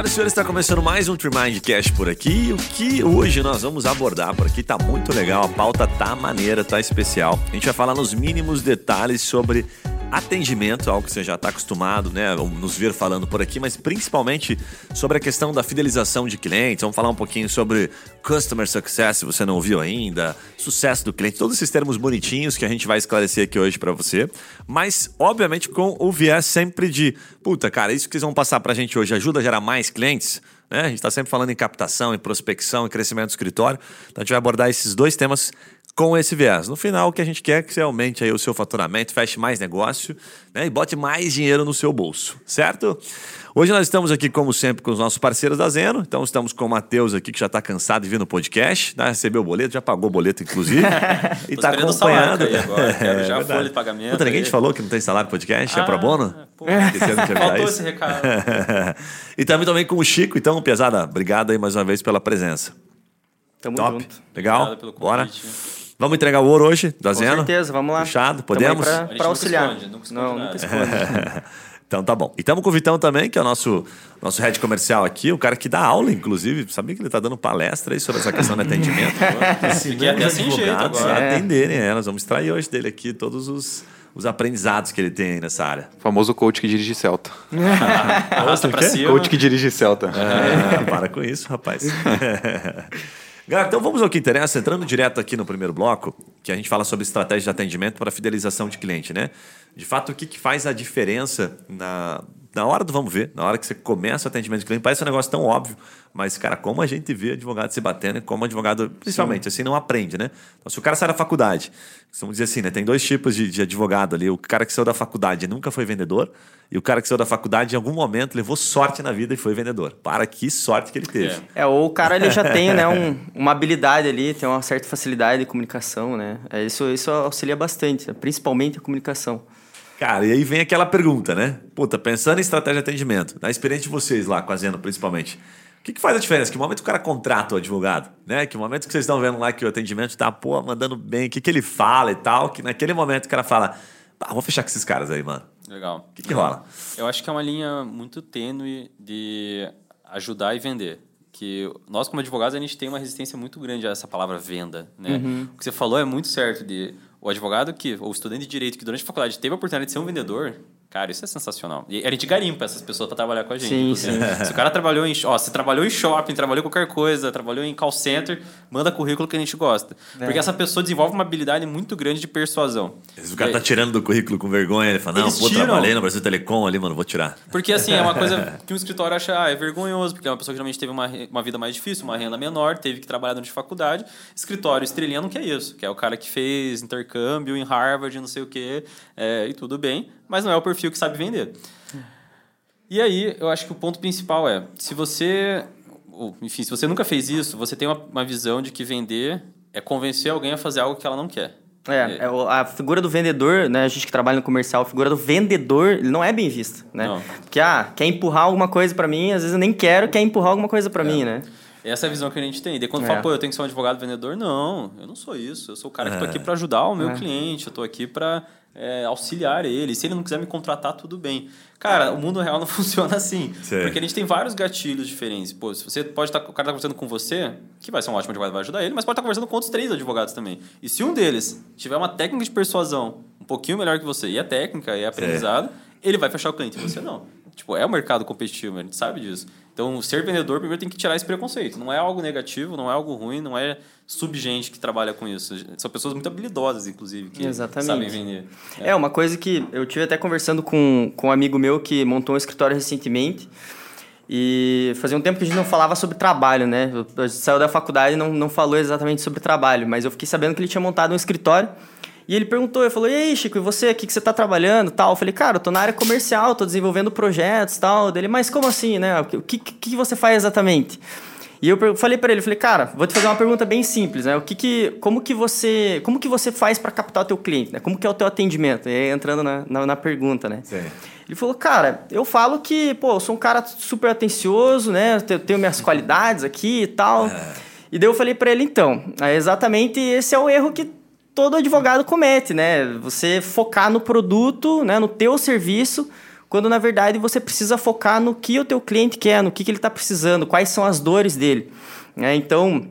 Senhoras e senhores, está começando mais um Trimind Cash por aqui. O que hoje nós vamos abordar por aqui tá muito legal, a pauta tá maneira, tá especial. A gente vai falar nos mínimos detalhes sobre atendimento, algo que você já está acostumado, né, nos ver falando por aqui, mas principalmente sobre a questão da fidelização de clientes. Vamos falar um pouquinho sobre customer success, se você não ouviu ainda, sucesso do cliente, todos esses termos bonitinhos que a gente vai esclarecer aqui hoje para você. Mas, obviamente, com o viés sempre de, puta, cara, isso que vocês vão passar para a gente hoje ajuda a gerar mais clientes? Né? A gente está sempre falando em captação, em prospecção, em crescimento do escritório. Então a gente vai abordar esses dois temas com esse viés. No final, o que a gente quer é que você aumente aí o seu faturamento, feche mais negócio né, e bote mais dinheiro no seu bolso, certo? Hoje nós estamos aqui, como sempre, com os nossos parceiros da Zeno. Então estamos com o Matheus aqui, que já está cansado de vir no podcast, né? recebeu o boleto, já pagou o boleto, inclusive. e está acompanhando. Agora, quero já é folha de pagamento. Puta, ninguém te falou que não tem salário podcast? Ah, é pro bono? Pô, Faltou esse recado. e também, também com o Chico. Então, Pesada, obrigado aí mais uma vez pela presença. Tamo Top. junto. Legal? Bora. Vamos entregar o ouro hoje, da Zeno? Com certeza, vamos lá. Fechado, podemos? Para auxiliar. Nunca esconde, nunca esconde não, nunca esconde. então tá bom. E estamos com o Vitão também, que é o nosso, nosso head comercial aqui, o cara que dá aula, inclusive. Sabia que ele está dando palestra aí sobre essa questão de atendimento? Fiquei até sem jeito agora. É. atenderem, é, nós vamos extrair hoje dele aqui todos os, os aprendizados que ele tem nessa área. O famoso coach que dirige Celta. Arrasta pra cima. Coach que dirige Celta. É, para com isso, rapaz. Galera, então vamos ao que interessa, entrando direto aqui no primeiro bloco, que a gente fala sobre estratégia de atendimento para fidelização de cliente, né? De fato, o que, que faz a diferença na, na hora do vamos ver, na hora que você começa o atendimento de cliente, parece um negócio tão óbvio, mas, cara, como a gente vê advogado se batendo e como advogado, principalmente, Sim. assim, não aprende, né? Então, se o cara sai da faculdade, vamos dizer assim, né? Tem dois tipos de, de advogado ali. O cara que saiu da faculdade nunca foi vendedor, e o cara que saiu da faculdade, em algum momento, levou sorte na vida e foi vendedor. Para que sorte que ele teve. É, é ou o cara ele já tem né, um, uma habilidade ali, tem uma certa facilidade de comunicação, né? É, isso, isso auxilia bastante, né? principalmente a comunicação. Cara, e aí vem aquela pergunta, né? Puta, pensando em estratégia de atendimento, na experiência de vocês lá com a Zeno, principalmente. O que, que faz a diferença? Que momento o cara contrata o advogado, né? Que momento que vocês estão vendo lá que o atendimento tá, pô, mandando bem, o que, que ele fala e tal, que naquele momento o cara fala, ah, vou fechar com esses caras aí, mano. Legal. O que, que rola? Eu acho que é uma linha muito tênue de ajudar e vender. Que nós, como advogados, a gente tem uma resistência muito grande a essa palavra venda, né? Uhum. O que você falou é muito certo de o advogado que, ou o estudante de direito que durante a faculdade teve a oportunidade de ser um vendedor, Cara, isso é sensacional. E a gente garimpa essas pessoas para trabalhar com a gente. Sim, sim. Se o cara trabalhou em, ó, se trabalhou em shopping, trabalhou em qualquer coisa, trabalhou em call center, manda currículo que a gente gosta. É. Porque essa pessoa desenvolve uma habilidade muito grande de persuasão. Se o cara tá tirando do currículo com vergonha, ele fala, não, pô, tiram. trabalhei no Brasil Telecom ali, mano, vou tirar. Porque assim, é uma coisa que um escritório acha, ah, é vergonhoso, porque é uma pessoa que geralmente teve uma, uma vida mais difícil, uma renda menor, teve que trabalhar durante a faculdade. Escritório estrelinha não quer isso, que é o cara que fez intercâmbio em Harvard, não sei o quê, é, e tudo bem mas não é o perfil que sabe vender. E aí, eu acho que o ponto principal é, se você, enfim, se você nunca fez isso, você tem uma, uma visão de que vender é convencer alguém a fazer algo que ela não quer. É, é, a figura do vendedor, né? A gente que trabalha no comercial, a figura do vendedor, ele não é bem vista, né? Não. Porque, ah, quer empurrar alguma coisa para mim, às vezes eu nem quero, quer empurrar alguma coisa para é. mim, né? Essa é a visão que a gente tem. E quando é. fala, pô, eu tenho que ser um advogado vendedor, não, eu não sou isso. Eu sou o cara que tô é. aqui para ajudar o meu é. cliente, eu tô aqui para é, auxiliar ele. Se ele não quiser me contratar, tudo bem. Cara, o mundo real não funciona assim. Sim. Porque a gente tem vários gatilhos diferentes. Pô, se você pode estar. Tá, o cara está conversando com você, que vai ser um ótimo advogado, vai ajudar ele, mas pode estar tá conversando com outros três advogados também. E se um deles tiver uma técnica de persuasão um pouquinho melhor que você, e a técnica, e a aprendizado, Sim. ele vai fechar o cliente e você não. Tipo, é um mercado competitivo, a gente sabe disso. Então, ser vendedor, primeiro tem que tirar esse preconceito. Não é algo negativo, não é algo ruim, não é subgente que trabalha com isso. São pessoas muito habilidosas, inclusive, que Exatamente. sabem vender. É. é. uma coisa que eu tive até conversando com, com um amigo meu que montou um escritório recentemente. E fazia um tempo que a gente não falava sobre trabalho, né? A gente saiu da faculdade e não, não falou exatamente sobre trabalho, mas eu fiquei sabendo que ele tinha montado um escritório e ele perguntou, eu falei, e aí, Chico, e você, o que, que você está trabalhando tal? Eu falei, cara, eu tô na área comercial, tô desenvolvendo projetos tal. Dele, mas como assim, né? O que, que, que você faz exatamente? E eu falei para ele, falei, cara, vou te fazer uma pergunta bem simples, né? O que que, como que você, como que você faz para captar o teu cliente, né? Como que é o teu atendimento? E aí, entrando na, na, na pergunta, né? Sim. Ele falou, cara, eu falo que, pô, eu sou um cara super atencioso, né? Eu tenho minhas qualidades aqui e tal. É. E daí eu falei para ele, então, é exatamente esse é o erro que todo advogado comete, né? Você focar no produto, né, no teu serviço, quando na verdade você precisa focar no que o teu cliente quer, no que, que ele está precisando, quais são as dores dele. Né? Então,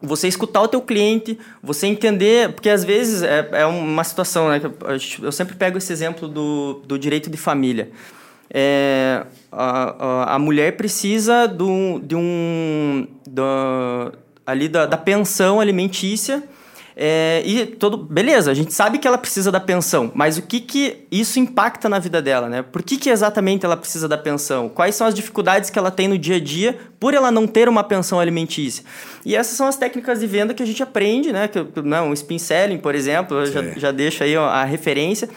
você escutar o teu cliente, você entender, porque às vezes é, é uma situação, né? Eu sempre pego esse exemplo do, do direito de família. É, a, a, a, mulher precisa do, de um, do, ali da, da pensão alimentícia é, e todo, beleza, a gente sabe que ela precisa da pensão, mas o que, que isso impacta na vida dela, né? Por que, que exatamente ela precisa da pensão? Quais são as dificuldades que ela tem no dia a dia por ela não ter uma pensão alimentícia? E essas são as técnicas de venda que a gente aprende, né? Que, não, o spin selling, por exemplo, eu já, já deixo aí a referência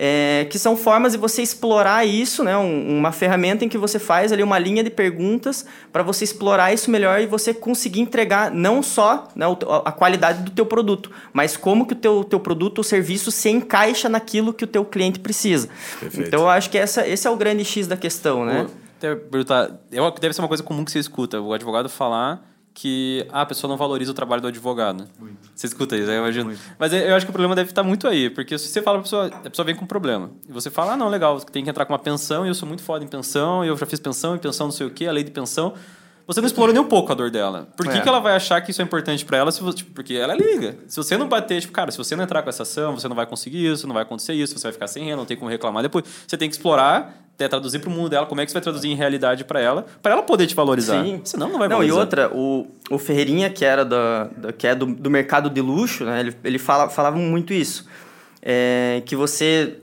é, que são formas de você explorar isso, né? Um, uma ferramenta em que você faz ali uma linha de perguntas para você explorar isso melhor e você conseguir entregar não só né, a qualidade do teu produto, mas como que o teu, teu produto ou serviço se encaixa naquilo que o teu cliente precisa. Perfeito. Então, eu acho que essa, esse é o grande X da questão, né? Eu, deve ser uma coisa comum que você escuta, o advogado falar que ah, a pessoa não valoriza o trabalho do advogado. Muito. Você escuta isso, eu imagino. Muito. Mas eu acho que o problema deve estar muito aí, porque se você fala para a pessoa, a pessoa vem com um problema, e você fala, ah, não, legal, tem que entrar com uma pensão, e eu sou muito foda em pensão, e eu já fiz pensão, e pensão não sei o quê, a lei de pensão. Você não explorou nem um pouco a dor dela. Por que, é. que ela vai achar que isso é importante para ela? Se você, tipo, porque ela liga. Se você não bater, tipo, cara, se você não entrar com essa ação, você não vai conseguir isso, não vai acontecer isso, você vai ficar sem renda, não tem como reclamar depois. Você tem que explorar traduzir para o mundo dela, como é que você vai traduzir em realidade para ela, para ela poder te valorizar. Sim. Senão não vai valorizar. Não, e outra, o, o Ferreirinha, que era da, da que é do, do mercado de luxo, né? ele, ele fala, falava muito isso. É, que você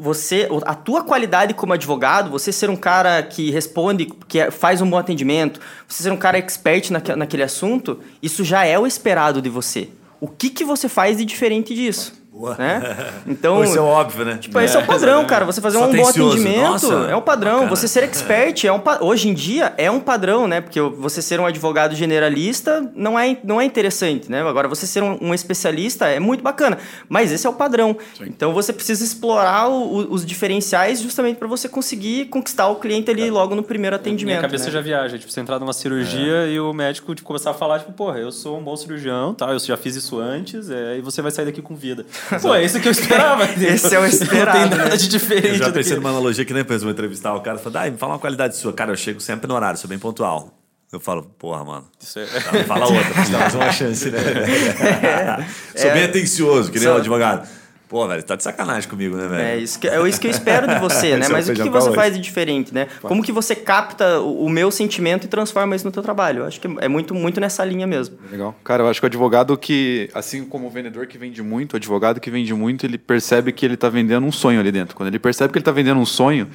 você a tua qualidade como advogado você ser um cara que responde que é, faz um bom atendimento você ser um cara expert naque, naquele assunto isso já é o esperado de você o que que você faz de diferente disso Boa. Né? Então, isso é óbvio, né? Tipo, é, esse é o padrão, cara. Você fazer um bom atendimento Nossa, é um padrão. Bacana. Você ser expert é um hoje em dia é um padrão, né? Porque você ser um advogado generalista não é, não é interessante, né? Agora você ser um, um especialista é muito bacana, mas esse é o padrão. Sim. Então você precisa explorar o, o, os diferenciais justamente para você conseguir conquistar o cliente ali é. logo no primeiro atendimento. Minha cabeça né? já viaja, tipo, você entrar numa cirurgia é. e o médico tipo, começar a falar, tipo, porra, eu sou um bom cirurgião, tá? Eu já fiz isso antes, é, e você vai sair daqui com vida. Pô, é isso que eu esperava. Esse é o esperado. Não tem nada né? de diferente. Eu já pensei que... numa analogia que nem depois vou entrevistar o cara e falar, ah, me fala uma qualidade sua. Cara, eu chego sempre no horário, sou bem pontual. Eu falo, porra, mano. Isso é... tá, fala outra, dá mais uma chance, né? É, sou bem atencioso, que nem o advogado. Pô, velho, tá de sacanagem comigo, né, velho? É isso que, é isso que eu espero de você, né? Mas o que, que você faz de diferente, né? Como que você capta o, o, meu sentimento e transforma isso no teu trabalho? Eu acho que é muito, muito nessa linha mesmo. Legal. Cara, eu acho que o advogado que, assim como o vendedor que vende muito, o advogado que vende muito, ele percebe que ele tá vendendo um sonho ali dentro. Quando ele percebe que ele tá vendendo um sonho,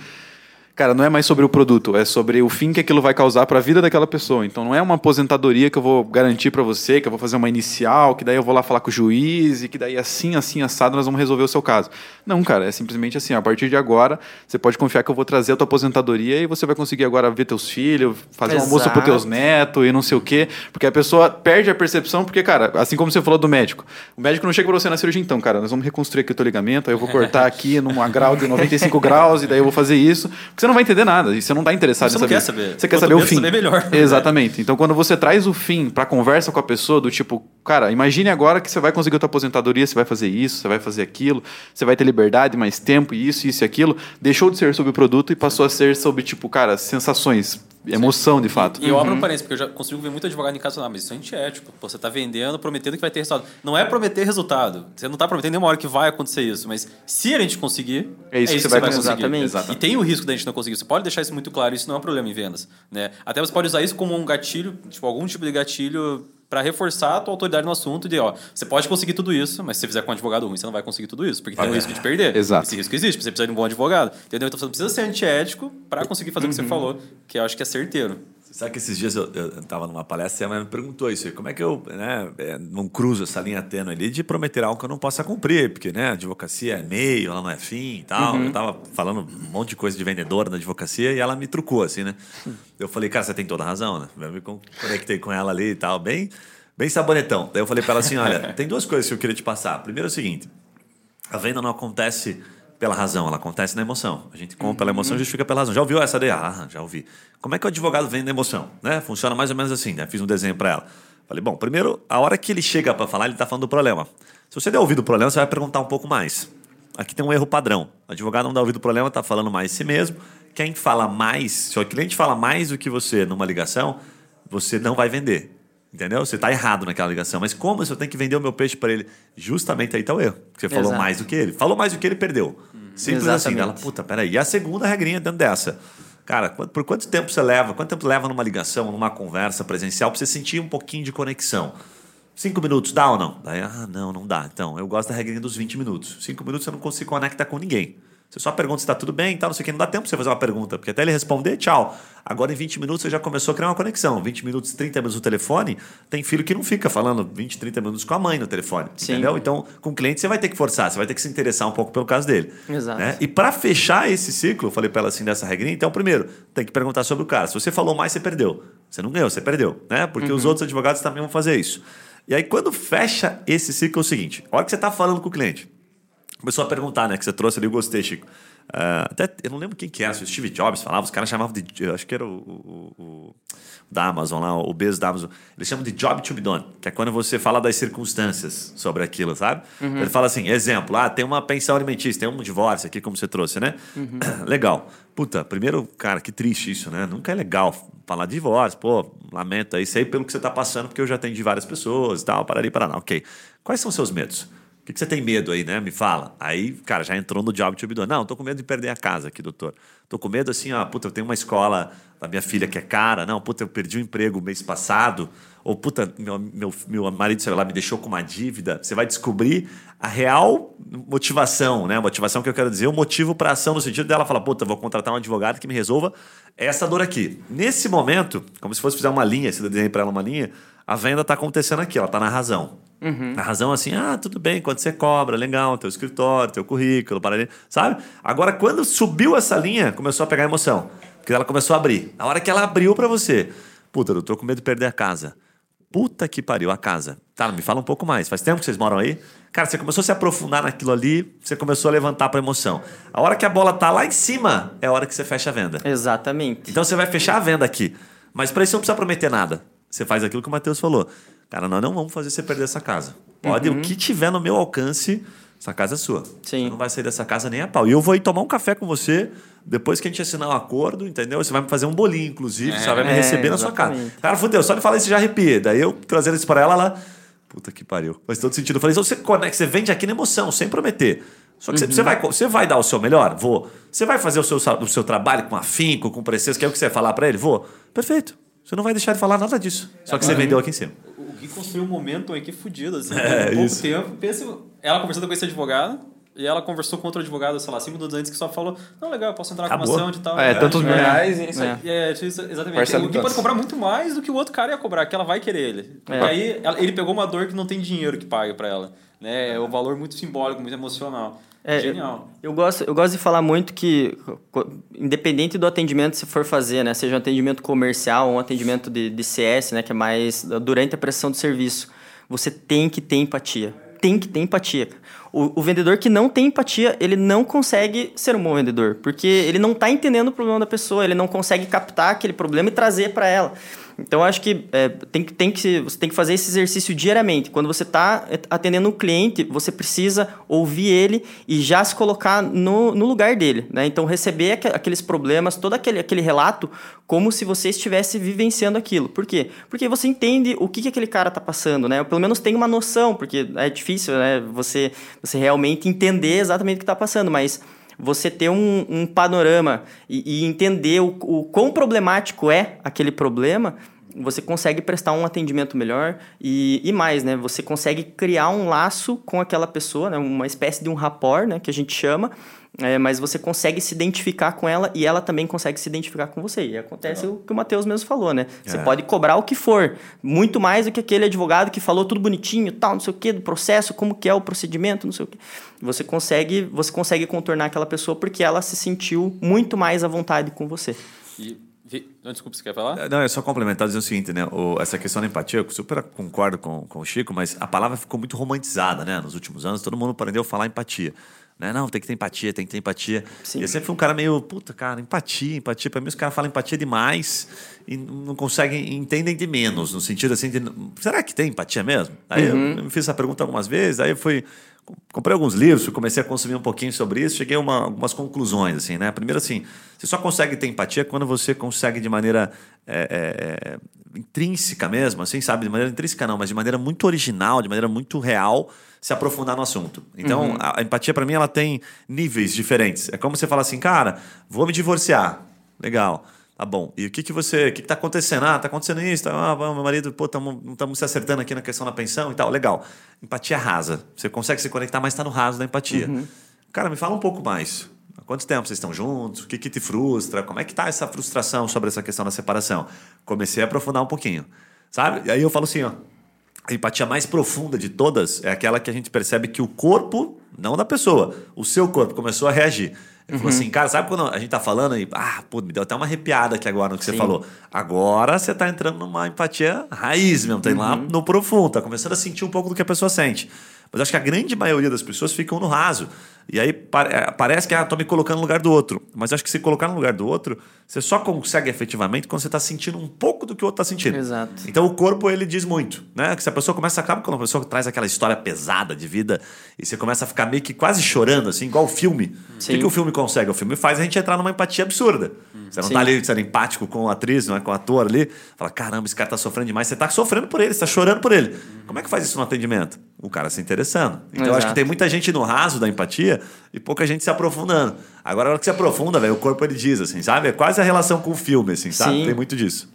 cara, não é mais sobre o produto, é sobre o fim que aquilo vai causar para a vida daquela pessoa. Então não é uma aposentadoria que eu vou garantir para você, que eu vou fazer uma inicial, que daí eu vou lá falar com o juiz e que daí assim, assim, assado nós vamos resolver o seu caso. Não, cara, é simplesmente assim, a partir de agora, você pode confiar que eu vou trazer a tua aposentadoria e você vai conseguir agora ver teus filhos, fazer Exato. um almoço para teus netos e não sei o quê, porque a pessoa perde a percepção, porque, cara, assim como você falou do médico, o médico não chega para você na cirurgia, então, cara, nós vamos reconstruir aqui o teu ligamento, aí eu vou cortar aqui numa grau de 95 graus e daí eu vou fazer isso, porque você não vai entender nada e você não está interessado você em saber. Quer saber. Você quer saber o fim. Saber melhor. Exatamente. Então, quando você traz o fim para conversa com a pessoa, do tipo, cara, imagine agora que você vai conseguir a tua aposentadoria, você vai fazer isso, você vai fazer aquilo, você vai ter liberdade, mais tempo, isso, isso e aquilo. Deixou de ser sobre o produto e passou a ser sobre, tipo, cara, sensações, emoção de fato. E, eu uhum. abro um parênteses, porque eu já consigo ver muito advogado em casa lá, mas isso é antiético. Pô, você está vendendo, prometendo que vai ter resultado. Não é prometer resultado. Você não está prometendo nenhuma hora que vai acontecer isso, mas se a gente conseguir, é isso, é isso que, você, vai, conseguir. Exatamente. Exatamente. E tem o risco da gente não conseguir. Você pode deixar isso muito claro, isso não é um problema em vendas. Né? Até você pode usar isso como um gatilho, tipo, algum tipo de gatilho para reforçar a tua autoridade no assunto de, ó, você pode conseguir tudo isso, mas se você fizer com um advogado ruim, você não vai conseguir tudo isso, porque tem o risco de perder. Exato. Esse risco existe, você precisa de um bom advogado. Entendeu? Então você precisa ser antiético para conseguir fazer uhum. o que você uhum. falou, que eu acho que é certeiro. Sabe que esses dias eu estava numa palestra e a me perguntou isso, como é que eu né, é, não cruzo essa linha tênue ali de prometer algo que eu não possa cumprir, porque né, a advocacia é meio, ela não é fim e tal. Uhum. Eu estava falando um monte de coisa de vendedora na advocacia e ela me trucou assim, né? Eu falei, cara, você tem toda a razão, né? Eu me conectei com ela ali e tal, bem, bem sabonetão. Daí eu falei para ela assim, olha, tem duas coisas que eu queria te passar. Primeiro é o seguinte, a venda não acontece pela razão, ela acontece na emoção. A gente compra pela emoção e justifica pela razão. Já ouviu essa daí? Ah, já ouvi. Como é que o advogado vende emoção? Né? Funciona mais ou menos assim, né? Fiz um desenho para ela. Falei, bom, primeiro, a hora que ele chega para falar, ele está falando do problema. Se você der ouvido o problema, você vai perguntar um pouco mais. aqui tem um erro padrão. O advogado não dá ouvido o problema, está falando mais de si mesmo. Quem fala mais, se o cliente fala mais do que você numa ligação, você não vai vender. Entendeu? Você está errado naquela ligação. Mas como eu tenho que vender o meu peixe para ele? Justamente aí está o erro. Você falou Exato. mais do que ele. Falou mais do que ele, perdeu. Simples Exatamente. assim. Ela, puta, peraí. E a segunda regrinha dentro dessa. Cara, por quanto tempo você leva? Quanto tempo leva numa ligação, numa conversa presencial para você sentir um pouquinho de conexão? Cinco minutos, dá ou não? Daí, ah, não, não dá. Então, eu gosto da regrinha dos 20 minutos. Cinco minutos você não consegue conectar com ninguém. Você só pergunta se está tudo bem e tal, não sei o que. Não dá tempo para você fazer uma pergunta, porque até ele responder, tchau. Agora em 20 minutos você já começou a criar uma conexão. 20 minutos, 30 minutos no telefone, tem filho que não fica falando 20, 30 minutos com a mãe no telefone. Sim. Entendeu? Então, com o cliente você vai ter que forçar, você vai ter que se interessar um pouco pelo caso dele. Exato. Né? E para fechar esse ciclo, eu falei para ela assim dessa regrinha, então, primeiro, tem que perguntar sobre o cara. Se você falou mais, você perdeu. Você não ganhou, você perdeu. Né? Porque uhum. os outros advogados também vão fazer isso. E aí, quando fecha esse ciclo, é o seguinte: a hora que você está falando com o cliente, começou a perguntar, né? Que você trouxe ali, eu gostei, Chico. Uh, até eu não lembro quem que era, se o Steve Jobs falava, os caras chamavam de. Acho que era o, o, o, da Amazon lá, o Bezos da Amazon. Eles chamam de job to be done, que é quando você fala das circunstâncias sobre aquilo, sabe? Uhum. Ele fala assim: exemplo, ah, tem uma pensão alimentícia, tem um divórcio aqui, como você trouxe, né? Uhum. Legal. Puta, primeiro, cara, que triste isso, né? Nunca é legal falar de divórcio, pô, lamento aí, sei pelo que você tá passando, porque eu já atendi várias pessoas e tal, para ali, para lá. Ok. Quais são os seus medos? Que, que você tem medo aí, né? Me fala. Aí, cara, já entrou no be done. Não, tô com medo de perder a casa aqui, doutor. Tô com medo assim, ó, puta, eu tenho uma escola da minha filha que é cara. Não, puta, eu perdi o um emprego mês passado. Ou, puta, meu, meu, meu marido, sei lá, me deixou com uma dívida. Você vai descobrir a real motivação, né? A motivação que eu quero dizer, o motivo para ação no sentido dela falar, puta, vou contratar um advogado que me resolva essa dor aqui. Nesse momento, como se fosse fazer uma linha, se eu desenhei para ela uma linha, a venda está acontecendo aqui, ela está na razão. Uhum. Na razão assim, ah, tudo bem, quanto você cobra, legal, teu escritório, teu currículo, para sabe? Agora, quando subiu essa linha, começou a pegar emoção. Porque ela começou a abrir. A hora que ela abriu para você, puta, eu tô com medo de perder a casa. Puta que pariu, a casa. Tá, me fala um pouco mais. Faz tempo que vocês moram aí? Cara, você começou a se aprofundar naquilo ali, você começou a levantar para emoção. A hora que a bola tá lá em cima, é a hora que você fecha a venda. Exatamente. Então você vai fechar a venda aqui. Mas para isso não precisa prometer nada. Você faz aquilo que o Matheus falou. Cara, nós não vamos fazer você perder essa casa. Pode, uhum. o que tiver no meu alcance, essa casa é sua. Sim. Você não vai sair dessa casa nem a pau. E eu vou ir tomar um café com você depois que a gente assinar o um acordo, entendeu? Você vai me fazer um bolinho, inclusive. É, você vai me receber é, na sua casa. Cara, fudeu, só de falar isso já arrepia. Daí eu trazendo isso para ela, ela. Puta que pariu. Faz todo sentido. Eu falei, então você conecta, você vende aqui na emoção, sem prometer. Só que uhum. você, vai, você vai dar o seu melhor? Vou. Você vai fazer o seu, o seu trabalho com afinco, com preciso, que é o que você vai falar para ele? Vou. Perfeito. Você não vai deixar de falar nada disso. Só que você vendeu aqui em cima. O Gui construiu um momento aqui fudido, assim, é, pouco isso. tempo. Pensa, ela conversando com esse advogado, e ela conversou com outro advogado, sei lá, cinco minutos antes, que só falou: Não, legal, eu posso entrar Acabou. com uma ação de tal. É, tantos mil reais e isso aí. É, exatamente. o Gui pode cobrar muito mais do que o outro cara ia cobrar, que ela vai querer ele. Porque é. aí ele pegou uma dor que não tem dinheiro que pague para ela. Né? É um valor muito simbólico, muito emocional. É, Genial. Eu, eu, gosto, eu gosto de falar muito que, independente do atendimento que você for fazer, né, seja um atendimento comercial ou um atendimento de, de CS, né, que é mais durante a prestação do serviço, você tem que ter empatia. Tem que ter empatia. O, o, vendedor que não tem empatia, ele não consegue ser um bom vendedor, porque ele não está entendendo o problema da pessoa, ele não consegue captar aquele problema e trazer para ela. Então, acho que, é, tem, tem que você tem que fazer esse exercício diariamente. Quando você está atendendo um cliente, você precisa ouvir ele e já se colocar no, no lugar dele. Né? Então, receber aqueles problemas, todo aquele, aquele relato, como se você estivesse vivenciando aquilo. Por quê? Porque você entende o que, que aquele cara está passando, né? Ou pelo menos tem uma noção, porque é difícil né? você, você realmente entender exatamente o que está passando, mas você ter um, um panorama e, e entender o, o quão problemático é aquele problema, você consegue prestar um atendimento melhor e, e mais, né? Você consegue criar um laço com aquela pessoa, né? uma espécie de um rapport, né? Que a gente chama, é, mas você consegue se identificar com ela e ela também consegue se identificar com você. E acontece Legal. o que o Matheus mesmo falou, né? Você é. pode cobrar o que for, muito mais do que aquele advogado que falou tudo bonitinho, tal, não sei o que, do processo, como que é o procedimento, não sei o que. Você consegue, você consegue contornar aquela pessoa porque ela se sentiu muito mais à vontade com você. E não, desculpa, você quer falar? É, não, é só complementar dizer o seguinte, né? O, essa questão da empatia, eu super concordo com, com o Chico, mas a palavra ficou muito romantizada, né? Nos últimos anos, todo mundo aprendeu a falar empatia. Né? Não, tem que ter empatia, tem que ter empatia. Sim. E eu sempre fui um cara meio, puta, cara, empatia, empatia. Para mim, os caras falam empatia demais e não conseguem, entendem de menos, no sentido assim de, será que tem empatia mesmo? Aí uhum. eu, eu, me fiz essa pergunta algumas vezes, aí eu fui comprei alguns livros, comecei a consumir um pouquinho sobre isso, cheguei a uma, algumas conclusões, assim, né? Primeiro, assim, você só consegue ter empatia quando você consegue de maneira é, é, intrínseca mesmo, assim, sabe? De maneira intrínseca não, mas de maneira muito original, de maneira muito real, se aprofundar no assunto. Então, uhum. a, a, empatia para mim ela tem níveis diferentes. É como você fala assim, cara, vou me divorciar. Legal. Tá bom. E o que que você, o que que tá acontecendo? Ah, tá acontecendo isso. Tá, ah, meu marido, pô, tamo, não estamos se acertando aqui na questão da pensão e tal. Legal. Empatia rasa. Você consegue se conectar, mas está no raso da empatia. Uhum. Cara, me fala um pouco mais. Há quanto tempo vocês estão juntos? O que que te frustra? Como é que tá essa frustração sobre essa questão da separação? Comecei a aprofundar um pouquinho. Sabe? E aí eu falo assim, ó, a empatia mais profunda de todas é aquela que a gente percebe que o corpo, não da pessoa, o seu corpo começou a reagir. Ele uhum. falou assim, cara, sabe quando a gente tá falando e, ah, pô, me deu até uma arrepiada aqui agora no que Sim. você falou. Agora você tá entrando numa empatia raiz mesmo, tá uhum. lá no profundo, tá começando a sentir um pouco do que a pessoa sente. Mas acho que a grande maioria das pessoas ficam no raso. E aí é, parece que ah, estou me colocando no lugar do outro. Mas acho que se colocar no lugar do outro, você só consegue efetivamente quando você está sentindo um pouco do que o outro está sentindo. Exato. Então o corpo ele diz muito, né? Que se a pessoa começa a acabar quando a pessoa traz aquela história pesada de vida e você começa a ficar meio que quase chorando, assim, igual o filme. Sim. O que, que o filme consegue? O filme faz a gente entrar numa empatia absurda. Você não está ali sendo empático com a atriz, não é? com o ator ali. Fala, caramba, esse cara está sofrendo demais. Você está sofrendo por ele, você está chorando por ele. Como é que faz isso no atendimento? O cara se interessando. Então, Exato. eu acho que tem muita gente no raso da empatia e pouca gente se aprofundando. Agora, a hora que se aprofunda, velho, o corpo ele diz, assim, sabe? É quase a relação com o filme, assim, sabe? Sim. Tem muito disso.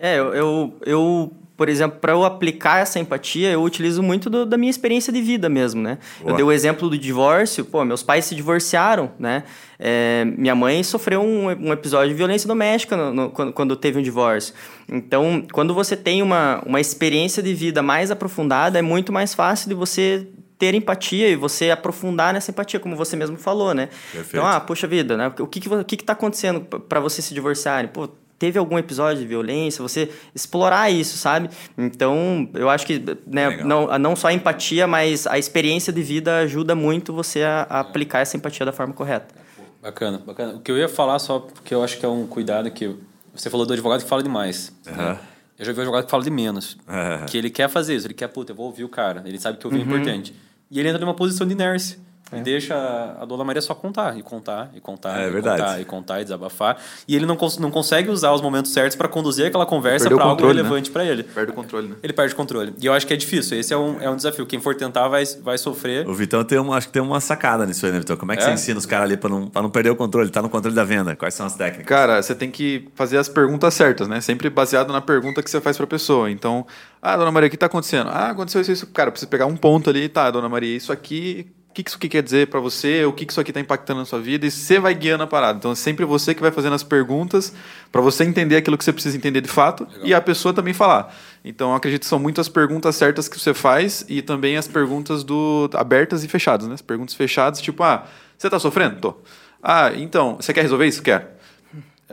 É, eu, eu, eu por exemplo, para eu aplicar essa empatia, eu utilizo muito do, da minha experiência de vida mesmo, né? Boa. Eu dei o exemplo do divórcio, pô, meus pais se divorciaram, né? É, minha mãe sofreu um, um, episódio de violência doméstica no, no, quando, quando, teve um divórcio. Então, quando você tem uma, uma experiência de vida mais aprofundada, é muito mais fácil de você ter empatia e você aprofundar nessa empatia, como você mesmo falou, né? Perfeito. Então, ah, poxa vida, né? O que que, o que, que tá acontecendo para você se divorciarem? Pô, teve algum episódio de violência, você explorar isso, sabe? Então, eu acho que né, não, não só a empatia, mas a experiência de vida ajuda muito você a, a aplicar essa empatia da forma correta. Bacana, bacana. O que eu ia falar só, porque eu acho que é um cuidado que você falou do advogado que fala demais. Uhum. Né? Eu já vi um advogado que fala de menos. Uhum. Que ele quer fazer isso, ele quer, puta, eu vou ouvir o cara. Ele sabe que ouvir uhum. é importante. E ele entra numa posição de inércia. É. E deixa a Dona Maria só contar, e contar, e contar, é, e verdade. contar, e contar, e desabafar. E ele não, cons não consegue usar os momentos certos para conduzir aquela conversa para algo relevante né? para ele. Perde o controle, né? Ele perde o controle. E eu acho que é difícil. Esse é um, é um desafio. Quem for tentar vai, vai sofrer. O Vitão tem uma, acho que tem uma sacada nisso aí, né, Vitão? Como é que é? você ensina os caras ali para não, não perder o controle? Tá no controle da venda. Quais são as técnicas? Cara, você tem que fazer as perguntas certas, né? Sempre baseado na pergunta que você faz para a pessoa. Então, ah, Dona Maria, o que está acontecendo? Ah, aconteceu isso, isso. Cara, precisa pegar um ponto ali, tá, Dona Maria, isso aqui o que isso aqui quer dizer para você, o que isso aqui está impactando na sua vida, e você vai guiando a parada. Então é sempre você que vai fazendo as perguntas para você entender aquilo que você precisa entender de fato Legal. e a pessoa também falar. Então acredito que são muitas perguntas certas que você faz e também as perguntas do abertas e fechadas, né? As perguntas fechadas, tipo, ah, você está sofrendo? Tô. Ah, então, você quer resolver isso? Quer.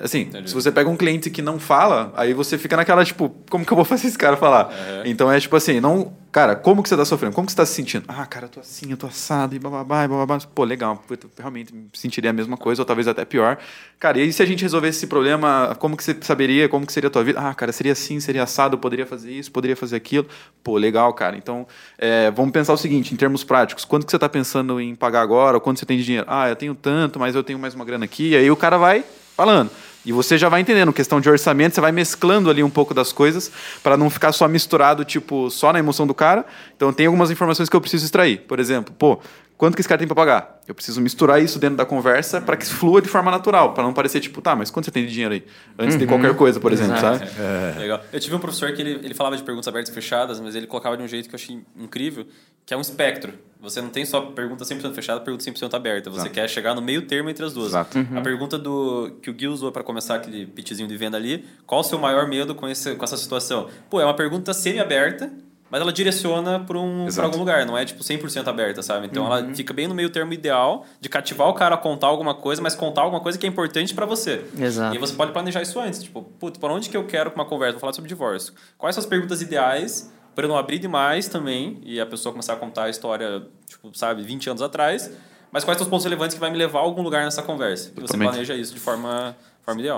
Assim, Entendi. se você pega um cliente que não fala, aí você fica naquela, tipo, como que eu vou fazer esse cara falar? É. Então é tipo assim, não. Cara, como que você tá sofrendo? Como que você tá se sentindo? Ah, cara, eu tô assim, eu tô assado, e bababá, e bababá. Pô, legal, eu realmente sentiria a mesma coisa, ou talvez até pior. Cara, e aí se a gente resolvesse esse problema, como que você saberia, como que seria a tua vida? Ah, cara, seria assim, seria assado, eu poderia fazer isso, poderia fazer aquilo. Pô, legal, cara. Então, é, vamos pensar o seguinte, em termos práticos, quanto que você tá pensando em pagar agora, ou quanto você tem de dinheiro? Ah, eu tenho tanto, mas eu tenho mais uma grana aqui, e aí o cara vai falando. E você já vai entendendo, questão de orçamento, você vai mesclando ali um pouco das coisas para não ficar só misturado, tipo, só na emoção do cara. Então tem algumas informações que eu preciso extrair. Por exemplo, pô, quanto que esse cara tem para pagar? Eu preciso misturar isso dentro da conversa para que flua de forma natural, para não parecer tipo, tá, mas quanto você tem de dinheiro aí? Antes uhum. de qualquer coisa, por exemplo, Exato. sabe? É. Legal. Eu tive um professor que ele, ele falava de perguntas abertas e fechadas, mas ele colocava de um jeito que eu achei incrível, que é um espectro. Você não tem só pergunta 100% fechada, pergunta 100% aberta. Você Exato. quer chegar no meio termo entre as duas. Exato. Uhum. A pergunta do que o Gui usou para começar aquele pitchzinho de venda ali, qual o seu maior medo com, esse, com essa situação? Pô, é uma pergunta semi-aberta, mas ela direciona para um, algum lugar, não é tipo 100% aberta, sabe? Então uhum. ela fica bem no meio termo ideal de cativar o cara a contar alguma coisa, mas contar alguma coisa que é importante para você. Exato. E você pode planejar isso antes, tipo, putz, para onde que eu quero uma conversa? Vou falar sobre divórcio. Quais são as perguntas ideais para não abrir demais também e a pessoa começar a contar a história, tipo, sabe, 20 anos atrás? Mas quais são os pontos relevantes que vai me levar a algum lugar nessa conversa? E você planeja isso de forma